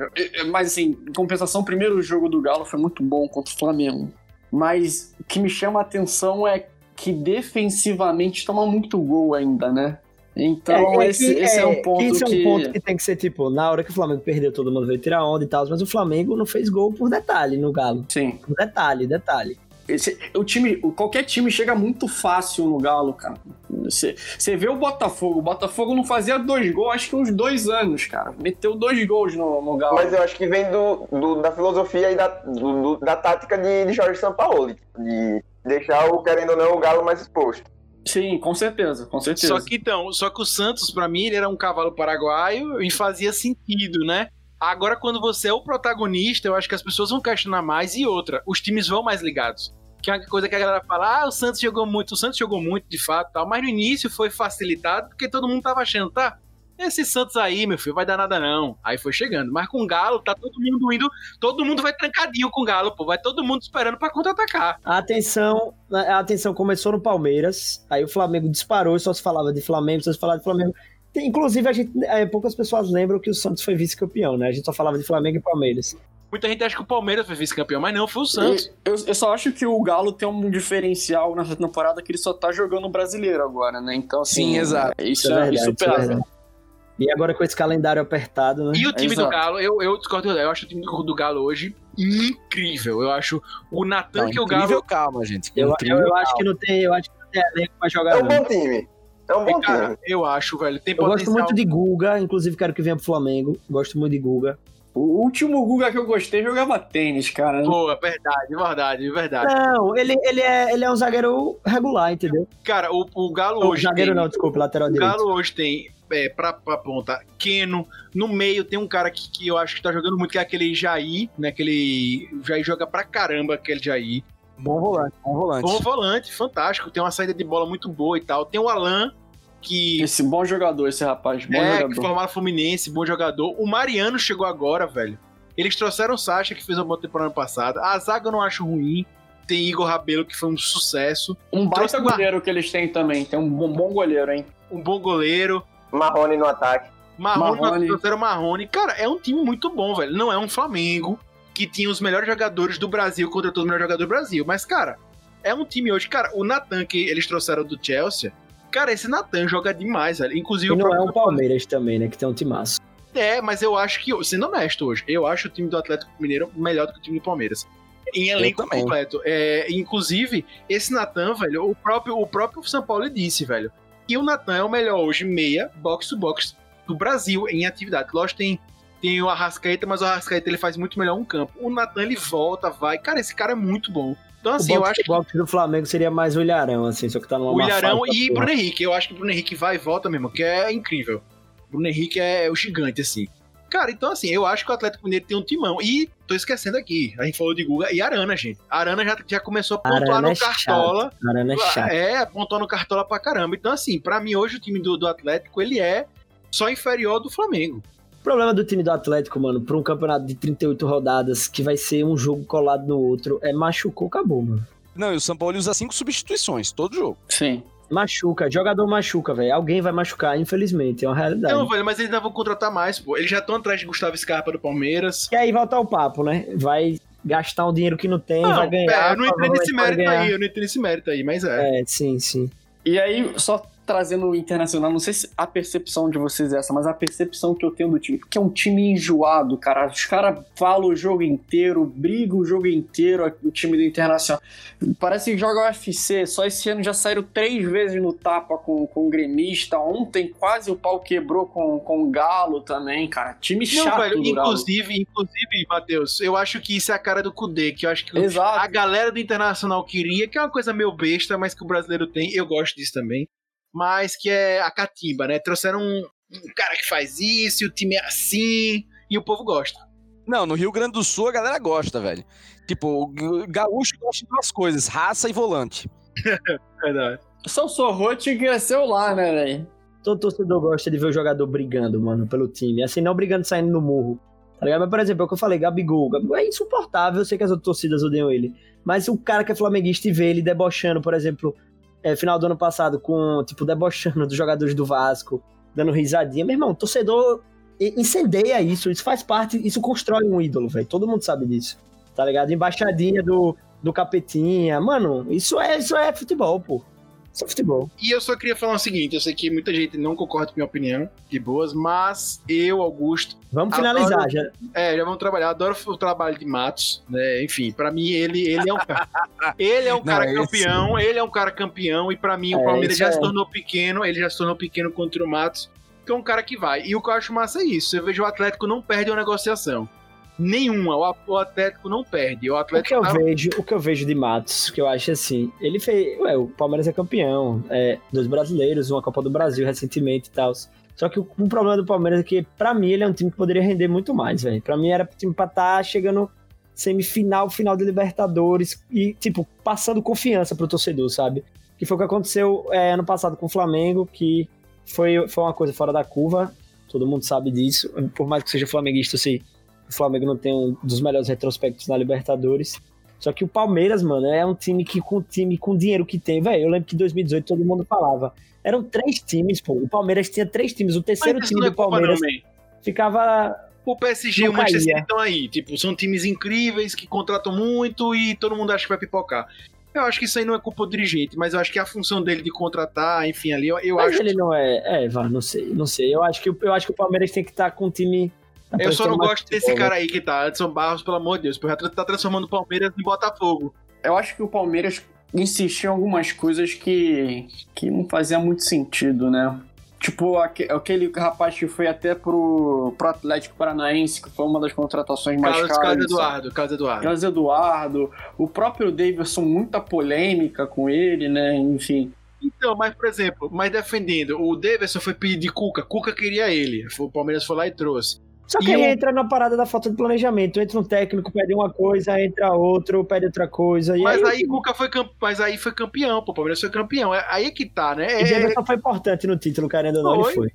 C: mas assim, em compensação, o primeiro jogo do Galo foi muito bom contra o Flamengo. Mas o que me chama a atenção é que defensivamente toma muito gol ainda, né? Então
B: É, é
C: esse,
B: que-
C: esse é,
B: é,
C: um ponto
B: que Isso
C: que...
B: é um ponto que tem que ser, tipo, na hora que o Flamengo perdeu, todo mundo veio tirar onda e tal, mas o Flamengo não fez gol por detalhe no Galo.
C: Sim.
B: Por detalhe, detalhe.
C: Esse- o time, qualquer time chega muito fácil no Galo, cara. Você você vê o Botafogo, o Botafogo não fazia dois gols, acho que uns dois anos, cara. Meteu dois gols no, no Galo.
E: Mas eu acho que vem do, do- da filosofia e da, do- do- da tática de, de Jorge Sampaoli, de deixar o, querendo ou não, o Galo mais exposto.
C: Sim, com certeza, com certeza.
A: Só que então, só que o Santos, pra mim, ele era um cavalo paraguaio e fazia sentido, né? Agora, quando você é o protagonista, eu acho que as pessoas vão questionar mais. E outra, os times vão mais ligados. Que é uma coisa que a galera fala, ah, o Santos jogou muito, o Santos jogou muito, de fato, tal. Mas no início foi facilitado, porque todo mundo tava achando, tá? Esse Santos aí, meu filho, vai dar nada não. Aí foi chegando. Mas com o Galo, tá todo mundo indo, todo mundo vai trancadinho com o Galo, pô. Vai todo mundo esperando pra contra-atacar.
B: A atenção, a atenção começou no Palmeiras, aí o Flamengo disparou e só se falava de Flamengo, só se falava de Flamengo. Tem- Inclusive, a gente, é, poucas pessoas lembram que o Santos foi vice-campeão, né? A gente só falava de Flamengo e Palmeiras.
A: Muita gente acha que o Palmeiras foi vice-campeão, mas não, foi o Santos.
C: Eu, eu só acho que o Galo tem um diferencial nessa temporada que ele só tá jogando brasileiro agora, né? Então, assim.
D: Sim, exato.
C: Isso,
B: Isso é
C: é,
B: verdade,
C: isso
B: é. E agora com esse calendário apertado, né?
A: E o time do
C: Exato.
A: Galo, eu, eu discordo, eu acho o time do, do Galo hoje incrível. Eu acho o Natan que o
D: incrível,
A: Galo.
D: calma, gente.
B: Eu, eu,
D: Incrível,
B: eu acho
D: calma.
B: que não tem, eu acho que não tem elenco pra jogar.
E: É um
B: não.
E: bom time. É um bom
A: Cara,
E: time.
A: eu acho, velho. Tem
B: Eu gosto muito de Guga, inclusive quero que venha pro Flamengo. Gosto muito de Guga.
C: O último Guga que eu gostei jogava tênis, cara.
A: Boa, verdade, verdade, verdade.
B: Não, ele, ele, é, ele é um zagueiro regular, entendeu?
A: Cara, o, o Galo
B: Ou
A: hoje.
B: zagueiro
A: tem,
B: não, desculpa, lateral
A: O
B: direito.
A: Galo hoje tem, é, pra, pra ponta, Keno. No meio tem um cara que, que eu acho que tá jogando muito, que é aquele Jair, né? Aquele. O Jair joga pra caramba, aquele Jair.
D: Bom volante, bom volante.
A: Bom volante, fantástico. Tem uma saída de bola muito boa e tal. Tem o Alan, que.
C: Esse bom jogador, esse rapaz. Bom
A: é, que
C: jogador.
A: formaram Fluminense, bom jogador. O Mariano chegou agora, velho. Eles trouxeram o Sacha, que fez uma boa temporada ano passado. A zaga eu não acho ruim. Tem Igor Rabelo, que foi um sucesso.
C: Um baita
A: Trouxe uma-
C: goleiro que eles têm também. Tem um bom, bom goleiro, hein?
A: Um bom goleiro.
E: Marrone no ataque.
A: Marrone,
C: Marrone.
A: trouxeram Marrone. Cara, é um time muito bom, velho. Não é um Flamengo que tinha os melhores jogadores do Brasil contra todos os melhores jogadores do Brasil. Mas, cara, é um time hoje. Cara, o Natan que eles trouxeram do Chelsea. Cara, esse Natan joga demais, velho. Inclusive
B: E
A: o
B: não é
A: próprio-
B: um Palmeiras também, né? Que tem um timaço.
A: É, mas eu acho que, sendo honesto hoje, eu acho o time do Atlético Mineiro melhor do que o time do Palmeiras. Em elenco completo. É, inclusive, esse Natan, velho, o próprio, o próprio São Paulo disse, velho, que o Natan é o melhor hoje, meia, box to box do Brasil em atividade. Lógico, tem, tem o Arrascaeta, mas o Arrascaeta ele faz muito melhor um campo. O Natan, ele volta, vai. Cara, esse cara é muito bom. Então, assim,
B: o
A: eu acho que
B: box do Flamengo seria mais o Ilharão, assim, só que tá numa
A: o Ilharão e
B: porra.
A: Bruno Henrique. Eu acho que o Bruno Henrique vai e volta mesmo, que é incrível. Bruno Henrique é o gigante, assim. Cara, então assim, eu acho que o Atlético Mineiro tem um timão. E tô esquecendo aqui, a gente falou de Guga e Arana, gente. Arana já, já começou a pontuar
B: Arana
A: no
B: é chato.
A: Cartola.
B: Arana é chato.
A: É, pontuou no Cartola pra caramba. Então, assim, pra mim hoje o time do, do Atlético, ele é só inferior do Flamengo.
B: O problema do time do Atlético, mano, pra um campeonato de 38 rodadas, que vai ser um jogo colado no outro, é machucou, acabou, mano.
D: Não, e o São Paulo usa cinco substituições, todo jogo.
C: Sim.
B: Machuca, jogador machuca, velho. Alguém vai machucar, infelizmente, é uma realidade.
A: Não, velho, mas eles ainda vão contratar mais, pô. Eles já estão atrás de Gustavo Scarpa do Palmeiras.
B: E aí volta ao papo, né? Vai gastar um dinheiro que não tem, vai ganhar.
A: é, eu não entrei nesse mérito aí, eu não entrei nesse mérito aí, mas é.
B: É, sim, sim.
C: E aí, só trazendo o internacional, não sei se a percepção de vocês é essa, mas a percepção que eu tenho do time, que é um time enjoado, cara. Os caras falam o jogo inteiro, brigam o jogo inteiro, o time do internacional. Parece que joga UFC, só esse ano já saíram três vezes no tapa com, com o gremista. Ontem quase o pau quebrou com, com o Galo também, cara. Time
A: Não,
C: chato,
A: velho, inclusive, inclusive, Matheus, eu acho que isso é a cara do Kudê, que eu acho que
C: Exato.
A: a galera do Internacional queria, que é uma coisa meio besta, mas que o brasileiro tem, eu gosto disso também, mas que é a catimba, né? Trouxeram um, um cara que faz isso, e o time é assim, e o povo gosta.
D: Não, no Rio Grande do Sul a galera gosta, velho. Tipo, o gaúcho gosta de duas coisas, raça e volante.
A: Verdade.
C: O São Sorrote cresceu lá, né, velho?
B: Todo torcedor gosta de ver o jogador brigando, mano, pelo time. Assim, não brigando saindo no murro. Tá ligado? Mas, por exemplo, é o que eu falei, Gabigol. Gabigol é insuportável, eu sei que as outras torcidas odeiam ele. Mas o cara que é flamenguista e vê ele debochando, por exemplo, é, final do ano passado, com, tipo, debochando dos jogadores do Vasco, dando risadinha. Meu irmão, torcedor incendeia isso, isso faz parte, isso constrói um ídolo, velho. Todo mundo sabe disso. Tá ligado? Embaixadinha do, do Capetinha. Mano, isso é, isso é futebol, pô. É futebol.
A: E eu só queria falar o seguinte, eu sei que muita gente não concorda com a minha opinião, de boas, mas eu, Augusto,
B: Vamos
A: Adoro-
B: finalizar. Já,
A: É, já vamos trabalhar. Adoro o trabalho de Matos, né? Enfim, pra mim ele, ele é um cara. ele é um
D: Não,
A: cara
D: esse-
A: campeão, ele é um cara campeão, e pra mim o
B: É,
A: Palmeiras
B: isso
A: já
B: é.
A: se tornou pequeno, ele já se tornou pequeno contra o Matos, que é um cara que vai. E o que eu acho massa é isso. Eu vejo o Atlético não perde uma negociação. Nenhuma. O, Atlético não perde. O
B: O que
A: Atlético
B: eu
A: tá-
B: vejo, o que eu vejo de Matos, que eu acho assim, ele fez, ué, o Palmeiras é campeão, é, dos brasileiros, uma Copa do Brasil recentemente e tal. Só que o, o problema do Palmeiras é que, pra mim, ele é um time que poderia render muito mais, velho. Pra mim era um time pra estar chegando semifinal, final de Libertadores e, tipo, passando confiança pro torcedor, sabe? Que foi o que aconteceu é, ano passado com o Flamengo, que foi, foi uma coisa fora da curva. Todo mundo sabe disso. Por mais que seja flamenguista, sei o Flamengo não tem um dos melhores retrospectos na Libertadores. Só que o Palmeiras, mano, é um time que com time com dinheiro que tem, velho. Eu lembro que em 2018 todo mundo falava. Eram três times, pô. O Palmeiras tinha três times. O terceiro
A: Mas
B: time
A: é
B: do Palmeiras
A: não,
B: ficava.
A: O PSG e o Manchester. City estão aí. Tipo, são times incríveis que contratam muito e todo mundo acha que vai pipocar. Eu acho que isso aí não é culpa do dirigente, mas eu acho que a função dele de contratar, enfim, ali, eu, eu
B: Mas
A: acho.
B: ele não é. É, vá, não sei, não sei. Eu acho que, eu acho que o Palmeiras tem que estar com um time.
A: Eu só não
B: apresentando mais
A: gosto desse
B: futebol,
A: cara aí que tá, Edson Barros, pelo amor de Deus, porque tá transformando o Palmeiras em Botafogo.
C: Eu acho que o Palmeiras insistia em algumas coisas que, que não fazia muito sentido, né? Tipo, aque- aquele rapaz que foi até pro, pro Atlético Paranaense, que foi uma das contratações mais
A: Carlos,
C: caras.
A: Carlos Eduardo, Carlos Eduardo.
C: Carlos Eduardo, o próprio Davidson, muita polêmica com ele, né? Enfim.
A: Então, mas, por exemplo, mas defendendo, o Davidson foi pedir de Cuca, Cuca queria ele. O Palmeiras foi lá e trouxe.
B: Só que
A: E
B: aí
A: o-
B: entra na parada da falta de planejamento. Entra um técnico, pede uma coisa, entra outro, pede outra coisa. E
A: Mas
B: aí,
A: aí Cuca foi campeão, mas aí foi campeão, pô, o Palmeiras foi campeão. É aí que tá, né?
B: o
A: É-
B: Davidson foi importante no título, querendo ou não, ele
A: Foi.
B: foi.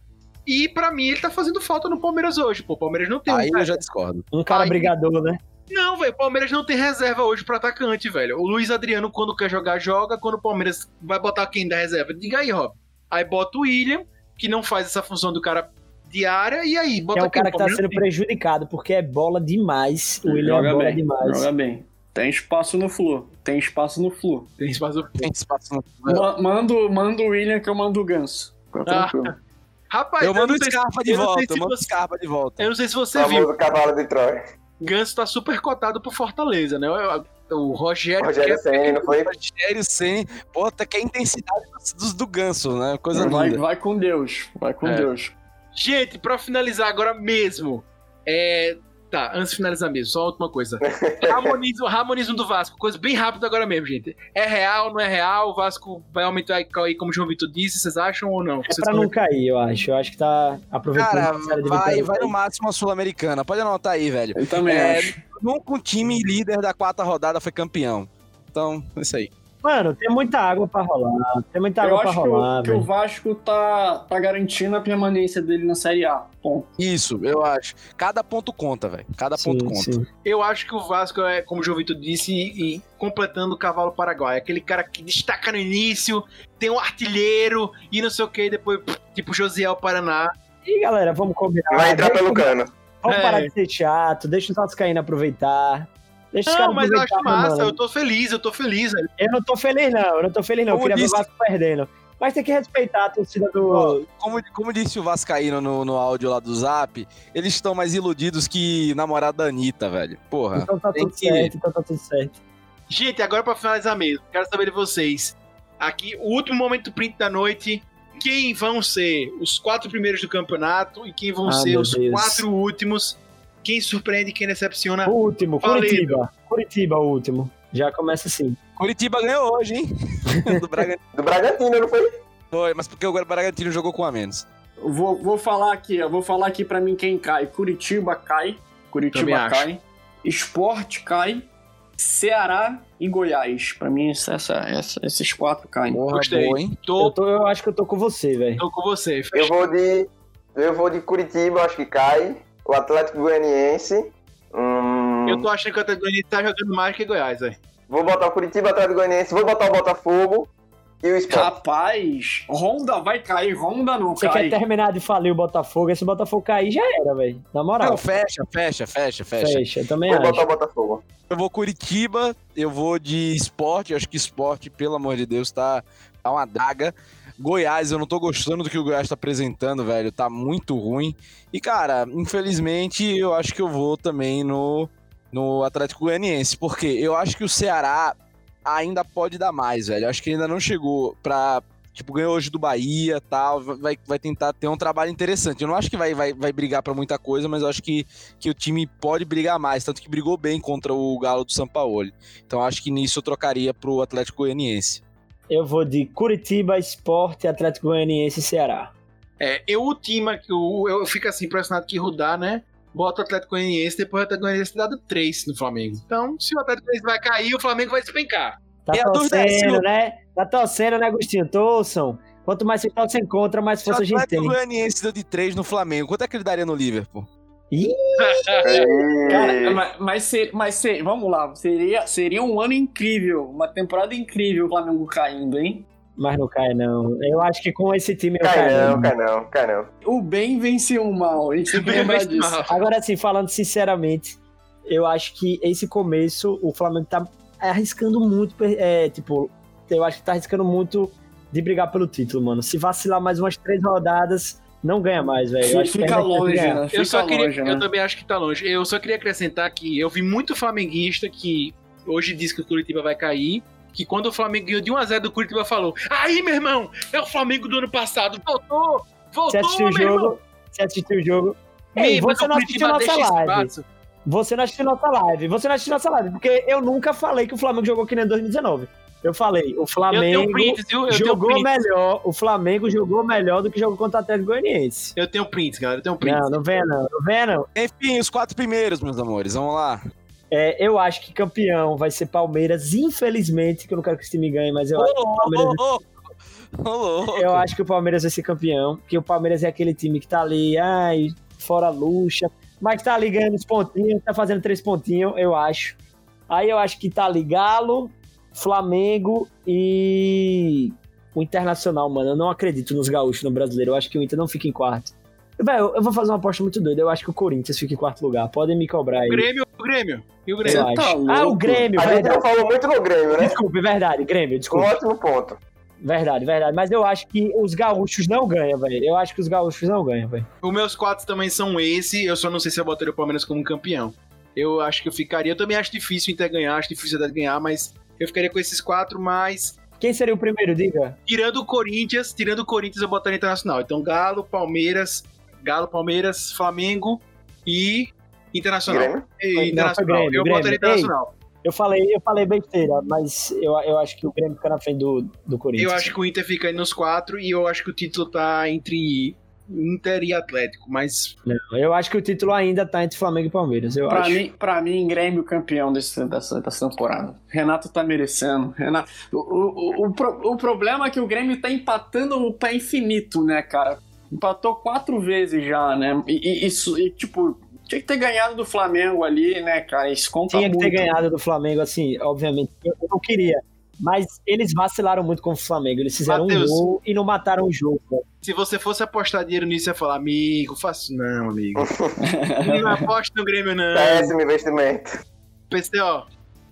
A: E pra mim ele tá fazendo falta no Palmeiras hoje, pô. O Palmeiras não tem um
D: Aí eu já discordo.
B: Um cara
A: Aí-
B: brigador, né?
A: Não, velho, o Palmeiras não tem reserva hoje pra atacante, velho. O Luiz Adriano, quando quer jogar, joga. Quando o Palmeiras vai botar quem da reserva? Diga aí, Rob. Aí bota o William, que não faz essa função do cara diária, e aí bota
B: é o cara que tá sendo prejudicado, porque é bola demais. O William
C: joga
B: é bola
C: bem,
B: demais.
C: joga bem. Tem espaço no Flu. Tem espaço no Flu.
A: Tem espaço.
D: Tem espaço no...
C: Ma- Mando, mando o William que eu mando o Ganso. Fica
A: Ah. Rapaz,
D: Eu mando
A: não
D: o Scarpa de
A: eu
D: volta, eu mando o Scarpa de volta.
A: Eu não sei se você
E: famoso
A: viu.
E: cavalo de Troia.
A: Ganso tá super cotado pro Fortaleza, né? O, o Rogério,
E: Rogério Senna, não foi?
D: Rogério Senna, pô, até que a intensidade dos, dos- do ganso, né? Coisa
C: Vai,
D: linda.
C: vai com Deus. Vai com
A: É.
C: Deus.
A: Gente, pra finalizar agora mesmo. É. Tá, antes de finalizar mesmo, só uma última coisa. Ramonismo, ramonismo do Vasco, coisa bem rápida agora mesmo, gente. É real, não é real? O Vasco vai aumentar aí, como o João Vitor disse, vocês acham ou não?
B: É
A: Vocês
B: pra não cair, eu acho. Eu acho que tá aproveitando
D: Cara,
B: a série de
D: vai, vai no máximo a Sul-Americana. Pode anotar aí, velho.
C: Eu também
D: É,
C: acho.
D: Nunca um time líder da quarta rodada foi campeão. Então, é isso aí.
B: Mano, tem muita água pra rolar. Tem muita água
C: Eu
B: pra
C: acho que,
B: rolar,
C: o, que o. Vasco tá, tá garantindo a permanência dele na Série A. Ponto.
D: Isso, eu acho. Cada ponto conta, velho. Cada ponto
B: Sim,
D: conta.
B: sim.
A: Eu acho que o Vasco é, como o João Vitor disse, e, e completando o cavalo paraguai. Aquele cara que destaca no início, tem um artilheiro e não sei o que, depois, tipo Josiel Paraná.
B: E galera, vamos combinar.
E: Vai entrar
B: Deixa-
E: pelo cano.
B: Vamos
A: É.
B: parar de ser chato, deixa os Vascaínos aproveitar. Deixa
A: Não, mas eu acho massa,
B: mano.
A: eu tô feliz, eu tô feliz.
B: Eu não tô feliz, não. Eu não tô feliz, não. Eu
D: Como
B: queria ver o
D: disse-
B: Vasco perdendo. Mas tem que respeitar a torcida do.
D: Como, como disse o Vascaíno no, no áudio lá do Zap, eles estão mais iludidos que namorada da Anitta, velho. Porra.
B: Então tá
D: tem
B: tudo
D: que-
B: certo, então tá tudo certo.
A: Gente, agora pra finalizar mesmo, quero saber de vocês. Aqui, o último momento print da noite. Quem vão ser os quatro primeiros do campeonato e quem vão
B: Ah,
A: ser os
B: Deus.
A: quatro últimos? Quem surpreende quem decepciona?
B: O último,
A: Fala aí,
B: Curitiba. Curitiba, o último. Já começa assim.
D: Curitiba ganhou hoje, hein? do Bragantino.
E: Do Bragantino, não foi?
D: Foi, mas porque o Bragantino jogou com a menos.
C: Vou, vou falar aqui, eu vou falar aqui pra mim quem cai. Curitiba cai.
A: Também
C: Curitiba
A: acho.
C: cai. Esporte cai. Ceará e Goiás. Pra mim, essa, essa- esses quatro caem.
D: Porra,
A: Gostei.
D: boa, hein?
B: Eu,
A: Tô,
B: tô, eu acho que eu tô com você, velho.
A: tô com você.
E: Eu vou de. Eu vou de Curitiba, acho que cai. O Atlético Goianiense. Hum,
A: Eu tô achando que o Atlético Goianiense tá jogando mais que Goiás, velho.
E: Vou botar o Curitiba, Atlético Goianiense, vou botar o Botafogo e o Sport.
C: Rapaz, Honda vai cair. Honda não
B: Você
C: cai.
B: quer terminar de falir o Botafogo? Esse Botafogo cair já era, velho. Na moral.
D: Não, fecha, fecha, fecha, fecha.
B: fecha. Eu também
E: Vou
B: acho.
E: botar o Botafogo.
D: Eu vou Curitiba, eu vou de esporte, eu acho que esporte, pelo amor de Deus, tá, tá uma draga. Goiás, eu não tô gostando do que o Goiás tá apresentando, velho, tá muito ruim. E, cara, infelizmente, eu acho que eu vou também no, no Atlético Goianiense, porque eu acho que o Ceará ainda pode dar mais, velho. Eu acho que ainda não chegou pra. Tipo, ganhou hoje do Bahia tal. Vai, vai tentar ter um trabalho interessante. Eu não acho que vai, vai, vai brigar pra muita coisa, mas eu acho que, que o time pode brigar mais. Tanto que brigou bem contra o Galo do Sampaoli. Então acho que nisso eu trocaria pro Atlético Goianiense.
B: Eu vou de Curitiba, Esporte, Atlético Goianiense e Ceará.
A: É, eu ultima que eu, eu fico assim, impressionado que Rudá, né? Bota o Atlético Goianiense, depois o Atlético Goianiense ter dado 3 no Flamengo. Então, se o Atlético Goianiense vai cair, o Flamengo vai despencar.
B: Tá
D: E é se
B: torcendo,
D: o-
B: né? Tá torcendo, né, Agostinho? Torçam. Quanto mais se torce contra, mais
D: Se o
B: força a gente
D: Atlético
B: tem.
D: Goianiense deu de 3 no Flamengo, quanto é que ele daria no Liverpool?
B: Ih,
C: Cara, mas, mas, ser- mas ser- vamos lá, seria, seria um ano incrível, uma temporada incrível o Flamengo caindo, hein?
B: mas não cai, não. Eu acho que com esse time eu
E: Cai
B: caio.
E: não, cai não, cai não.
C: O bem venceu o mal, a gente tem que lembrar disso.
A: mal.
B: Agora, assim, falando sinceramente, eu acho que esse começo, o Flamengo tá arriscando muito, é, tipo, eu acho que tá arriscando muito de brigar pelo título, mano. Se vacilar mais umas três rodadas, não ganha mais, velho. Eu acho que
C: Fica longe, né? Fica
A: Eu só queria,
C: longe, né?
A: eu também acho que tá longe. Eu só queria acrescentar que eu vi muito flamenguista que hoje diz que o Curitiba vai cair, que quando o Flamengo ganhou de 1 a 0 do Curitiba falou: "Aí, meu irmão, é o Flamengo do ano passado, voltou, voltou,
B: Você assistiu o
A: meu irmão."
B: jogo? Você assistiu o jogo?
A: Ei,
B: você não assistiu nossa live. Você não assistiu nossa live. Você não assistiu nossa live, porque eu nunca falei que o Flamengo jogou que nem em 2019. Eu falei, o Flamengo
A: prints, viu? Eu
B: jogou melhor, o Flamengo jogou melhor do que jogou contra o Atlético Goianiense.
A: Eu tenho prints, galera, eu tenho prints.
B: Não, não venha não, não não.
D: Enfim, os quatro primeiros, meus amores, vamos lá.
B: É, eu acho que campeão vai ser Palmeiras, infelizmente, que eu não quero que esse time ganhe, mas eu, acho, que o Palmeiras,
D: Ô, louco.
B: eu acho que o Palmeiras vai ser campeão, porque o Palmeiras é aquele time que tá ali, ai, fora luxa, mas tá ali ganhando os pontinhos, tá fazendo três pontinhos, eu acho. Aí eu acho que tá ali Galo, Flamengo e o Internacional, mano. Eu não acredito nos gaúchos no brasileiro, eu acho que o Inter não fica em quarto. Velho, eu vou fazer uma aposta muito doida. Eu acho que o Corinthians fica em quarto lugar. Podem me cobrar aí.
A: O Grêmio, o Grêmio. E o
B: Eu
A: Grêmio?
C: Tá
B: acho. ah, o? Grêmio,
E: A gente
B: verdade.
E: não falou muito no Grêmio, né?
B: Desculpe, verdade, Grêmio,
E: Um
B: desculpa.
E: ótimo ponto.
B: Verdade, verdade. Mas eu acho que os gaúchos não ganham, velho. Eu acho que os gaúchos não ganham, velho.
A: Os meus quatro também são esse. Eu só não sei se eu botaria o Palmeiras como campeão. Eu acho que eu ficaria. Eu também acho difícil o Inter ganhar, acho difícil a ganhar, mas eu ficaria com esses quatro, mas.
B: Quem seria o primeiro, diga?
A: Tirando o Corinthians, tirando o Corinthians, eu botaria Internacional. Então, Galo, Palmeiras, Galo, Palmeiras, Flamengo e Internacional.
E: Grêmio.
A: E Internacional.
B: Grêmio,
A: eu
B: Grêmio.
A: botaria Internacional.
B: Eu falei, eu falei besteira, mas eu, eu acho que o Grêmio fica na frente do, do Corinthians.
A: Eu acho que o Inter fica aí nos quatro e eu acho que o título tá entre Inter e Atlético, mas
B: Não, eu acho que o título ainda tá entre Flamengo e Palmeiras. Eu
C: Pra
B: acho.
C: mim, pra mim, Grêmio campeão desse, dessa, dessa temporada. Renato tá merecendo. Renato, o, o, o, o problema é que o Grêmio tá empatando pra infinito, né, cara? Empatou quatro vezes já, né? E, e- isso, e, tipo, tinha que ter ganhado do Flamengo ali, né, cara? Isso conta
B: Tinha que ter
C: muito.
B: ganhado do Flamengo, assim, obviamente. Eu eu não queria. Mas eles vacilaram muito com o Flamengo. Eles fizeram
A: Matheus.
B: um gol e não mataram o jogo. velho.
A: se você fosse apostar dinheiro nisso, ia falar, amigo, faço não, amigo. não aposta no Grêmio, não.
E: Péssimo investimento.
A: PCO,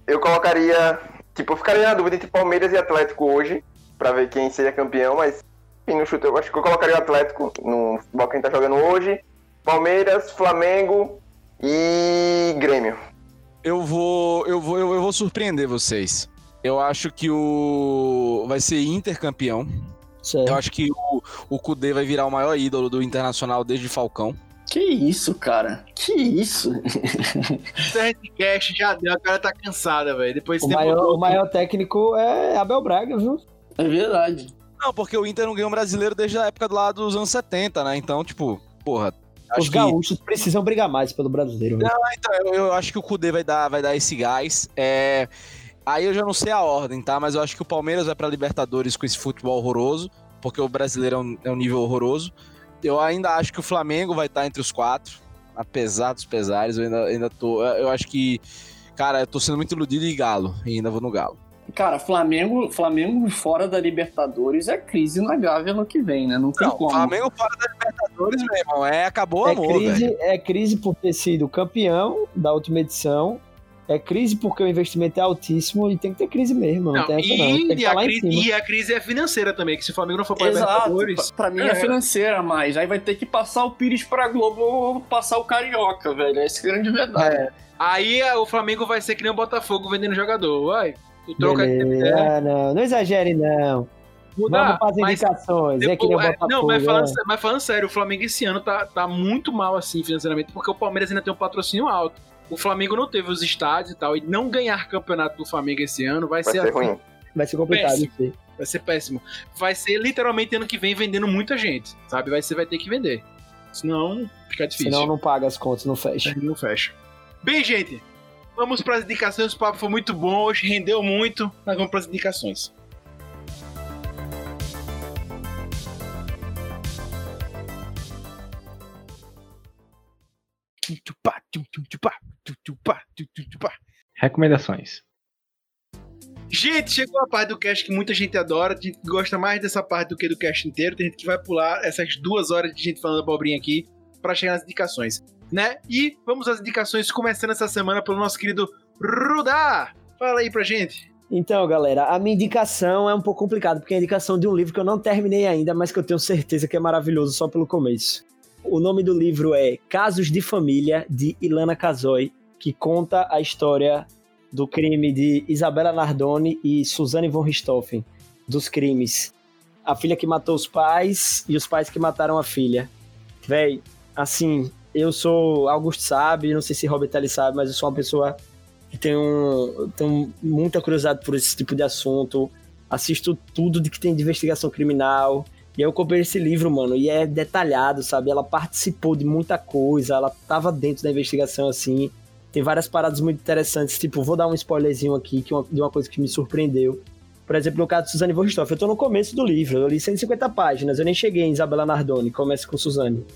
E: Eu colocaria. Tipo, eu ficaria na dúvida entre Palmeiras e Atlético hoje, pra ver quem seria campeão, mas enfim, no chute eu acho que eu colocaria o Atlético no futebol que a gente tá jogando hoje. Palmeiras, Flamengo e Grêmio.
D: Eu vou, eu vou, eu, eu vou surpreender vocês. Eu acho que o vai ser Inter campeão.
B: Certo.
D: Eu acho que o, o Kudê vai virar o maior ídolo do Internacional desde Falcão.
C: Que isso, cara? Que isso?
A: Cash já deu, a cara tá cansada, velho. Depois
B: O
A: você
B: maior,
A: mudou.
B: o maior técnico é Abel Braga, viu?
C: É verdade.
D: Não, porque o Inter não ganhou um brasileiro desde a época lá dos anos 70, né? Então, tipo, porra. Acho
B: Os
D: que,
B: gaúchos precisam brigar mais pelo brasileiro, velho.
D: então, eu, eu acho que o Kudê vai dar, vai dar esse gás. É, aí eu já não sei a ordem, tá? Mas eu acho que o Palmeiras vai pra Libertadores com esse futebol horroroso, porque o brasileiro é um, é um nível horroroso. Eu ainda acho que o Flamengo vai estar entre os quatro, apesar dos pesares. Eu ainda, ainda tô. Eu acho que. Cara, eu tô sendo muito iludido e galo. E ainda vou no galo.
C: Cara, Flamengo, Flamengo fora da Libertadores é crise na Gávea no que vem, né? Não tem
D: Não,
C: como.
D: Flamengo fora da Libertadores, meu irmão. É, acabou o
B: É
D: amor, velho.
B: crise, é crise por ter sido campeão da última edição. É crise porque o investimento é altíssimo e tem que ter crise mesmo. Não,
A: Não,
B: tem essa não. Tem que
A: e,
B: estar
A: a crise,
B: cima.
A: e a crise é financeira também, que se o Flamengo não for
C: Exato,
A: Libertadores.
C: pra, pra mim é.
A: É.
C: financeira, mas aí vai ter que passar o Pires pra Globo ou passar o Carioca, velho. Essa é a grande verdade.
A: Aí é, o Flamengo vai ser que nem o Botafogo vendendo jogador. Vai. Tu troca
B: Beleza.
A: é,
B: não, não exagere, não.
A: mudar.
B: Vamos para
A: mas
B: indicações. é que nem o
A: depois- é,
B: Botafogo.
A: não, mas falando,
B: né?
A: mas falando sério, o Flamengo esse ano tá, tá muito mal assim financeiramente, porque o Palmeiras ainda tem um patrocínio alto o Flamengo não teve os estádios e tal, e não ganhar campeonato do Flamengo esse ano vai,
E: vai
A: ser,
E: ser assim. ruim.
B: Vai ser complicado, sim.
A: Vai ser péssimo. Vai ser literalmente ano que vem vendendo muita gente, sabe? Vai, você vai ter que vender. Senão fica difícil.
B: Senão não paga as contas, não fecha.
A: É, não fecha. Bem, gente, vamos para as indicações. O papo foi muito bom, hoje rendeu muito. Mas vamos para as indicações. Tchum, tchum, tchum, tchum, tchum.
F: Recomendações.
A: Gente, chegou a parte do cast que muita gente adora. A gente gosta mais dessa parte do que do cast inteiro. Tem gente que vai pular essas duas horas de gente falando abobrinha aqui para chegar nas indicações, né? E vamos às indicações, começando essa semana pelo nosso querido Rudá. Fala aí pra gente.
B: Então, galera, a minha indicação é um pouco complicada, porque é a indicação de um livro que eu não terminei ainda, mas que eu tenho certeza que é maravilhoso só pelo começo. O nome do livro é Casos de Família, de Ilana Casoy, que conta a história do crime de Isabela Nardoni e Suzanne von Richthofen, dos crimes. A filha que matou os pais e os pais que mataram a filha. Véi, assim, eu sou, Augusto sabe, não sei se Robert ele sabe, mas eu sou uma pessoa que tem, um, tenho muita curiosidade por esse tipo de assunto. Assisto tudo de que tem de investigação criminal. E eu comprei esse livro, mano, e é detalhado, sabe? Ela participou de muita coisa, ela tava dentro da investigação, assim. Tem várias paradas muito interessantes, tipo, vou dar um spoilerzinho aqui que uma, de uma coisa que me surpreendeu. Por exemplo, no caso de Suzane Richthofen, eu tô no começo do livro, eu li 150 páginas, eu nem cheguei em Isabela Nardoni, começa com Suzane.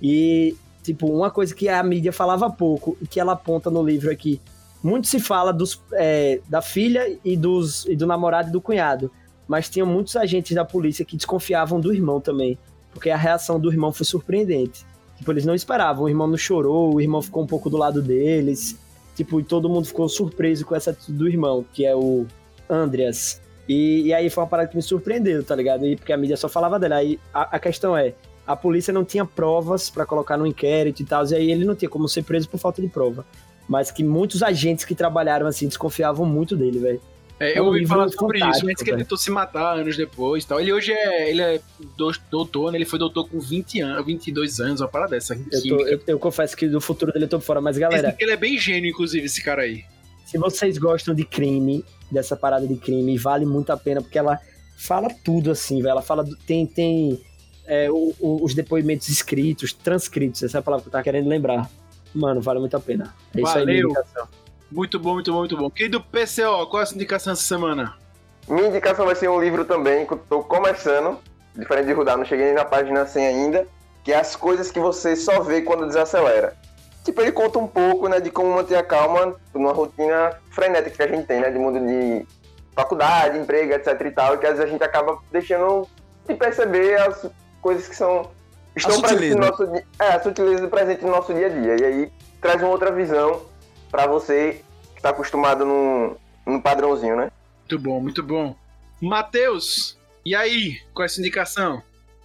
B: E, tipo, uma coisa que a mídia falava pouco e que ela aponta no livro aqui, muito se fala dos, é, da filha e, dos, e do namorado e do cunhado, mas tinha muitos agentes da polícia que desconfiavam do irmão também, porque a reação do irmão foi surpreendente. Tipo, eles não esperavam, o irmão não chorou, o irmão ficou um pouco do lado deles, tipo, e todo mundo ficou surpreso com essa atitude do irmão, que é o Andreas. E, e aí foi uma parada que me surpreendeu, tá ligado? E porque a mídia só falava dele. Aí a, a questão é, a polícia não tinha provas para colocar no inquérito e tal, e aí ele não tinha como ser preso por falta de prova. Mas que muitos agentes que trabalharam assim desconfiavam muito dele, velho.
A: É, eu ouvi falar sobre isso, antes que ele tentou se matar anos depois tal. Ele hoje é, ele é doutor, né? Ele foi doutor com 20 anos, 22 anos, uma parada dessa.
B: Eu, tô, eu, eu, confesso que do futuro dele eu tô fora, mas galera.
A: Ele é bem gênio, inclusive, esse cara aí.
B: Se vocês gostam de crime, dessa parada de crime, vale muito a pena, porque ela fala tudo assim, velho. Ela fala. Tem, tem é, o, o, os depoimentos escritos, transcritos, essa é a palavra que eu tava querendo lembrar. Mano, vale muito a pena.
A: É isso Valeu. aí, indicação. Muito bom, muito bom, muito bom. Querido PCO, qual é a sua indicação essa semana?
E: Minha indicação vai ser um livro também que eu tô começando, diferente de Rudar, não cheguei nem na página 100 ainda, que é As Coisas que Você Só Vê Quando Desacelera. Tipo, ele conta um pouco, né, de como manter a calma numa rotina frenética que a gente tem, né, de mundo de faculdade, emprego, etc e tal, e que às vezes a gente acaba deixando de perceber as coisas que são estão presentes no nosso dia. É, a sutileza presente no nosso dia a dia. E aí traz uma outra visão para você que está acostumado no, no padrãozinho, né?
A: Muito bom, muito bom. Matheus, e aí? Qual é a sua indicação?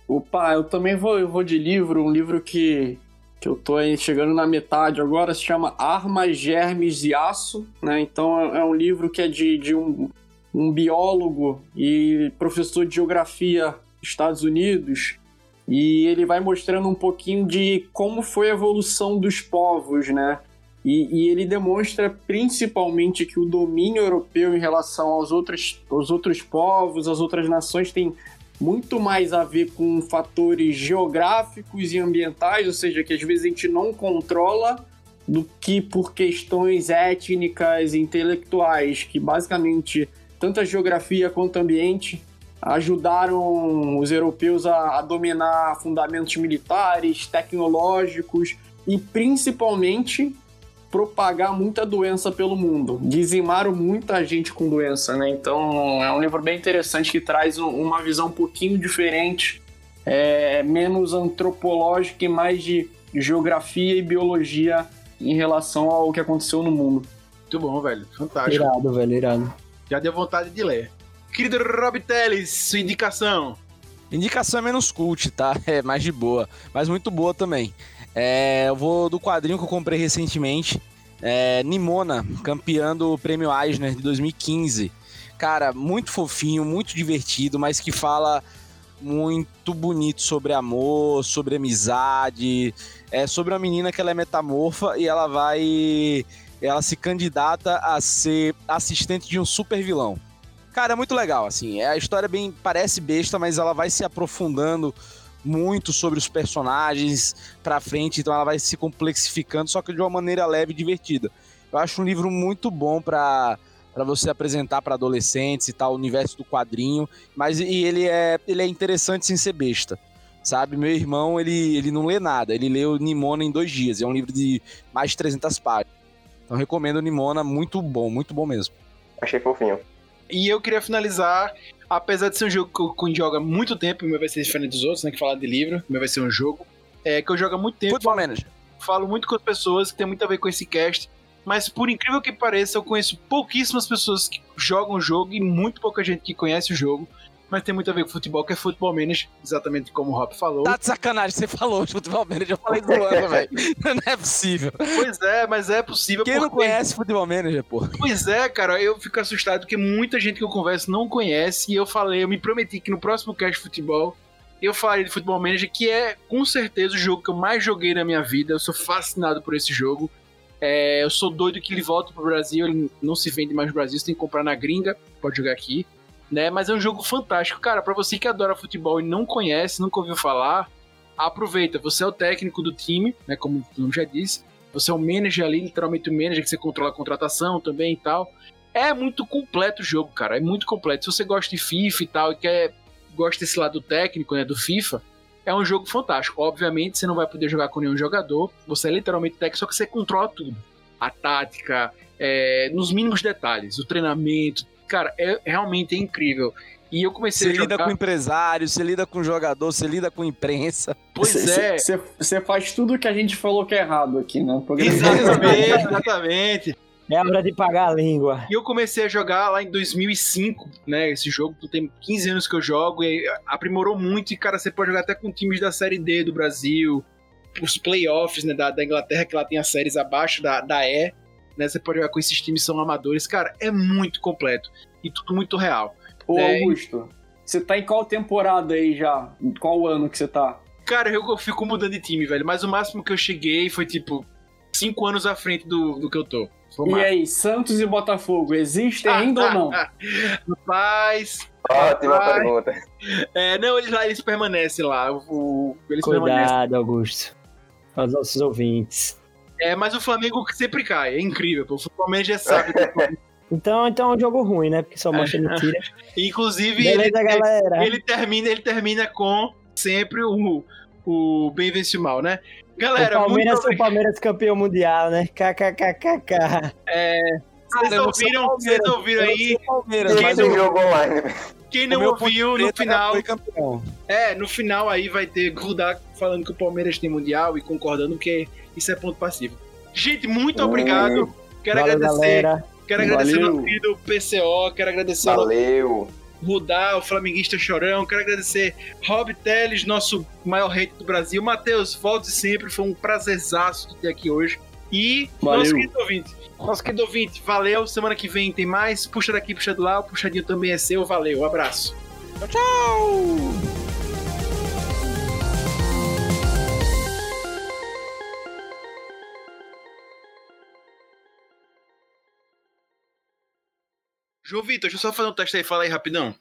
C: Opa, eu também vou, eu vou de livro, um livro que, que eu tô aí chegando na metade agora, se chama Armas, Germes e Aço, né? Então é, é um livro que é de, de um, um biólogo e professor de geografia dos Estados Unidos, e ele vai mostrando um pouquinho de como foi a evolução dos povos, né? E, e, ele demonstra principalmente que o domínio europeu em relação aos outros, aos outros povos, às outras nações, tem muito mais a ver com fatores geográficos e ambientais, ou seja, que às vezes a gente não controla, do que por questões étnicas intelectuais, que basicamente tanto a geografia quanto o ambiente ajudaram os europeus a, a dominar fundamentos militares, tecnológicos e principalmente propagar muita doença pelo mundo. Dizimaram muita gente com doença, né? Então é um livro bem interessante que traz uma visão um pouquinho diferente, é, menos antropológica e mais de geografia e biologia em relação ao que aconteceu no mundo.
A: Muito bom, velho. Fantástico.
B: Irado, velho, irado.
A: Já deu vontade de ler. Querido Rob Teles, sua indicação.
D: Indicação é menos cult, tá? É mais de boa, mas muito boa também. É, eu vou do quadrinho que eu comprei recentemente, é, Nimona, campeã do Prêmio Eisner de 2015. Cara, muito fofinho, muito divertido, mas que fala muito bonito sobre amor, sobre amizade, é sobre uma menina que ela é metamorfa e ela vai ela se candidata a ser assistente de um super vilão. Cara, é muito legal, assim. É, a história bem parece besta, mas ela vai se aprofundando muito sobre os personagens pra frente, então ela vai se complexificando, só que de uma maneira leve e divertida. Eu acho um livro muito bom para para você apresentar para adolescentes e tal, o universo do quadrinho, mas e ele é ele é interessante sem ser besta. Sabe, meu irmão, ele, ele não lê nada, ele leu Nimona em dois dias, é um livro de mais de 300 páginas. Então recomendo Nimona, muito bom, muito bom mesmo.
E: Achei fofinho.
A: E eu queria finalizar, apesar de ser um jogo que o Queen joga há muito tempo, o meu vai ser diferente dos outros, né, que falar de livro, o meu vai ser um jogo, é, que eu jogo há muito tempo.
D: Football Manager.
A: falo muito com as pessoas que tem muito a ver com esse cast, mas por incrível que pareça, eu conheço pouquíssimas pessoas que jogam o jogo e muito pouca gente que conhece o jogo. Mas tem muito a ver com futebol, que é futebol manager, exatamente como o Rob falou.
D: Tá de sacanagem, você falou de futebol manager, eu falei do ano, velho. Não é possível.
A: Pois é, mas é possível.
D: Quem não
A: porque-
D: conhece futebol manager, pô?
A: Pois é, cara, eu fico assustado porque muita gente que eu converso não conhece. E eu falei, eu me prometi que no próximo cast de futebol eu falarei de Futebol Manager, que é com certeza o jogo que eu mais joguei na minha vida. Eu sou fascinado por esse jogo. É, eu sou doido que ele volte pro Brasil. Ele não se vende mais no Brasil, você tem que comprar na gringa, pode jogar aqui. Né? Mas é um jogo fantástico. Cara, pra você que adora futebol e não conhece, nunca ouviu falar, aproveita. Você é o técnico do time, né? Como nome já disse. Você é o manager ali, literalmente o manager, que você controla a contratação também e tal. É muito completo o jogo, cara. É muito completo. Se você gosta de FIFA e tal, e quer gosta desse lado técnico, né, do FIFA, é um jogo fantástico. Obviamente, você não vai poder jogar com nenhum jogador. Você é literalmente técnico, só que você controla tudo. A tática, é, nos mínimos detalhes, o treinamento. Cara, é realmente é incrível. E eu comecei
D: Você
A: a jogar...
D: lida com empresário, você lida com jogador, você lida com imprensa.
A: Pois é.
C: Você faz tudo o que a gente falou que é errado aqui, né? Porque-
A: Exatamente, exatamente.
B: É hora de pagar a língua.
A: E eu comecei a jogar lá em 2005, né? Esse jogo tem 15 anos que eu jogo e aprimorou muito. E, cara, você pode jogar até com times da Série D do Brasil, os playoffs, né? Da, da Inglaterra, que lá tem as séries abaixo da, da E, né? Você pode jogar com esses times que são amadores. Cara, é muito completo e tudo muito real.
C: Ô,
A: É.
C: Augusto, você tá em qual temporada aí já? Em Qual ano que você tá?
A: Cara, eu, fico mudando de time, velho. Mas o máximo que eu cheguei foi, tipo, 5 anos à frente do, do que eu tô.
C: E aí, Santos e Botafogo, existem ainda ou não?
A: Rapaz,
E: Ótima
A: Vai.
E: pergunta.
A: é, não, eles lá, eles permanecem lá. O, o- eles permanecem.
B: Cuidado, Augusto. Aos nossos ouvintes.
A: É, mas o Flamengo sempre cai, é incrível. pô. O Flamengo já sabe.
B: Então, então é um jogo ruim, né? Porque só mostra mentira.
A: Inclusive, ele,
B: Beleza, galera?
A: ele termina, ele termina com sempre o, o bem vence o mal, né? Galera,
B: o, Palmeiras,
A: muito
B: o Palmeiras campeão mundial, né? KKKKK.
A: Vocês
D: não sou
A: ouviram, vocês ouviram
D: não
A: aí? Quem
D: eu-
E: jogo online.
A: Quem não ouviu, no final,
D: foi campeão.
A: é, no final aí vai ter Grudar falando que o Palmeiras tem mundial e concordando que isso é ponto passivo. Gente, muito obrigado. Quero
B: Valeu,
A: agradecer,
B: galera.
A: quero agradecer
C: Valeu.
A: ao querido PCO, quero agradecer ao
E: Valeu.
A: Rudá, o flamenguista chorão. Quero agradecer Rob Teles, nosso maior rei do Brasil. Matheus, volte sempre. Foi um prazerzaço de ter aqui hoje. E
C: Valeu.
A: nosso querido ouvinte. Nosso querido ouvinte, valeu. Semana que vem tem mais. Puxa daqui, puxa do lá. O puxadinho também é seu. Valeu, abraço. João Vitor, deixa eu só fazer um teste aí. Fala aí rapidão.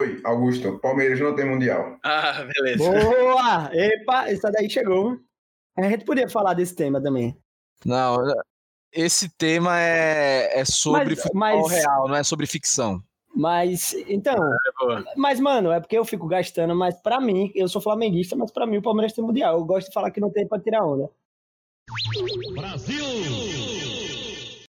F: Oi, Augusto. Palmeiras não tem mundial.
A: Ah, beleza.
B: Boa! Epa, essa daí chegou. A gente podia falar desse tema também.
D: Não, esse tema é, é sobre
B: Mas-
D: futebol
B: mas-
D: real, não é sobre ficção.
B: Mas, então,
A: boa.
B: mas, mano, é porque eu fico gastando, mas pra mim, eu sou flamenguista, mas pra mim o Palmeiras tem mundial. Eu gosto de falar que não tem pra tirar onda.
G: Brasil!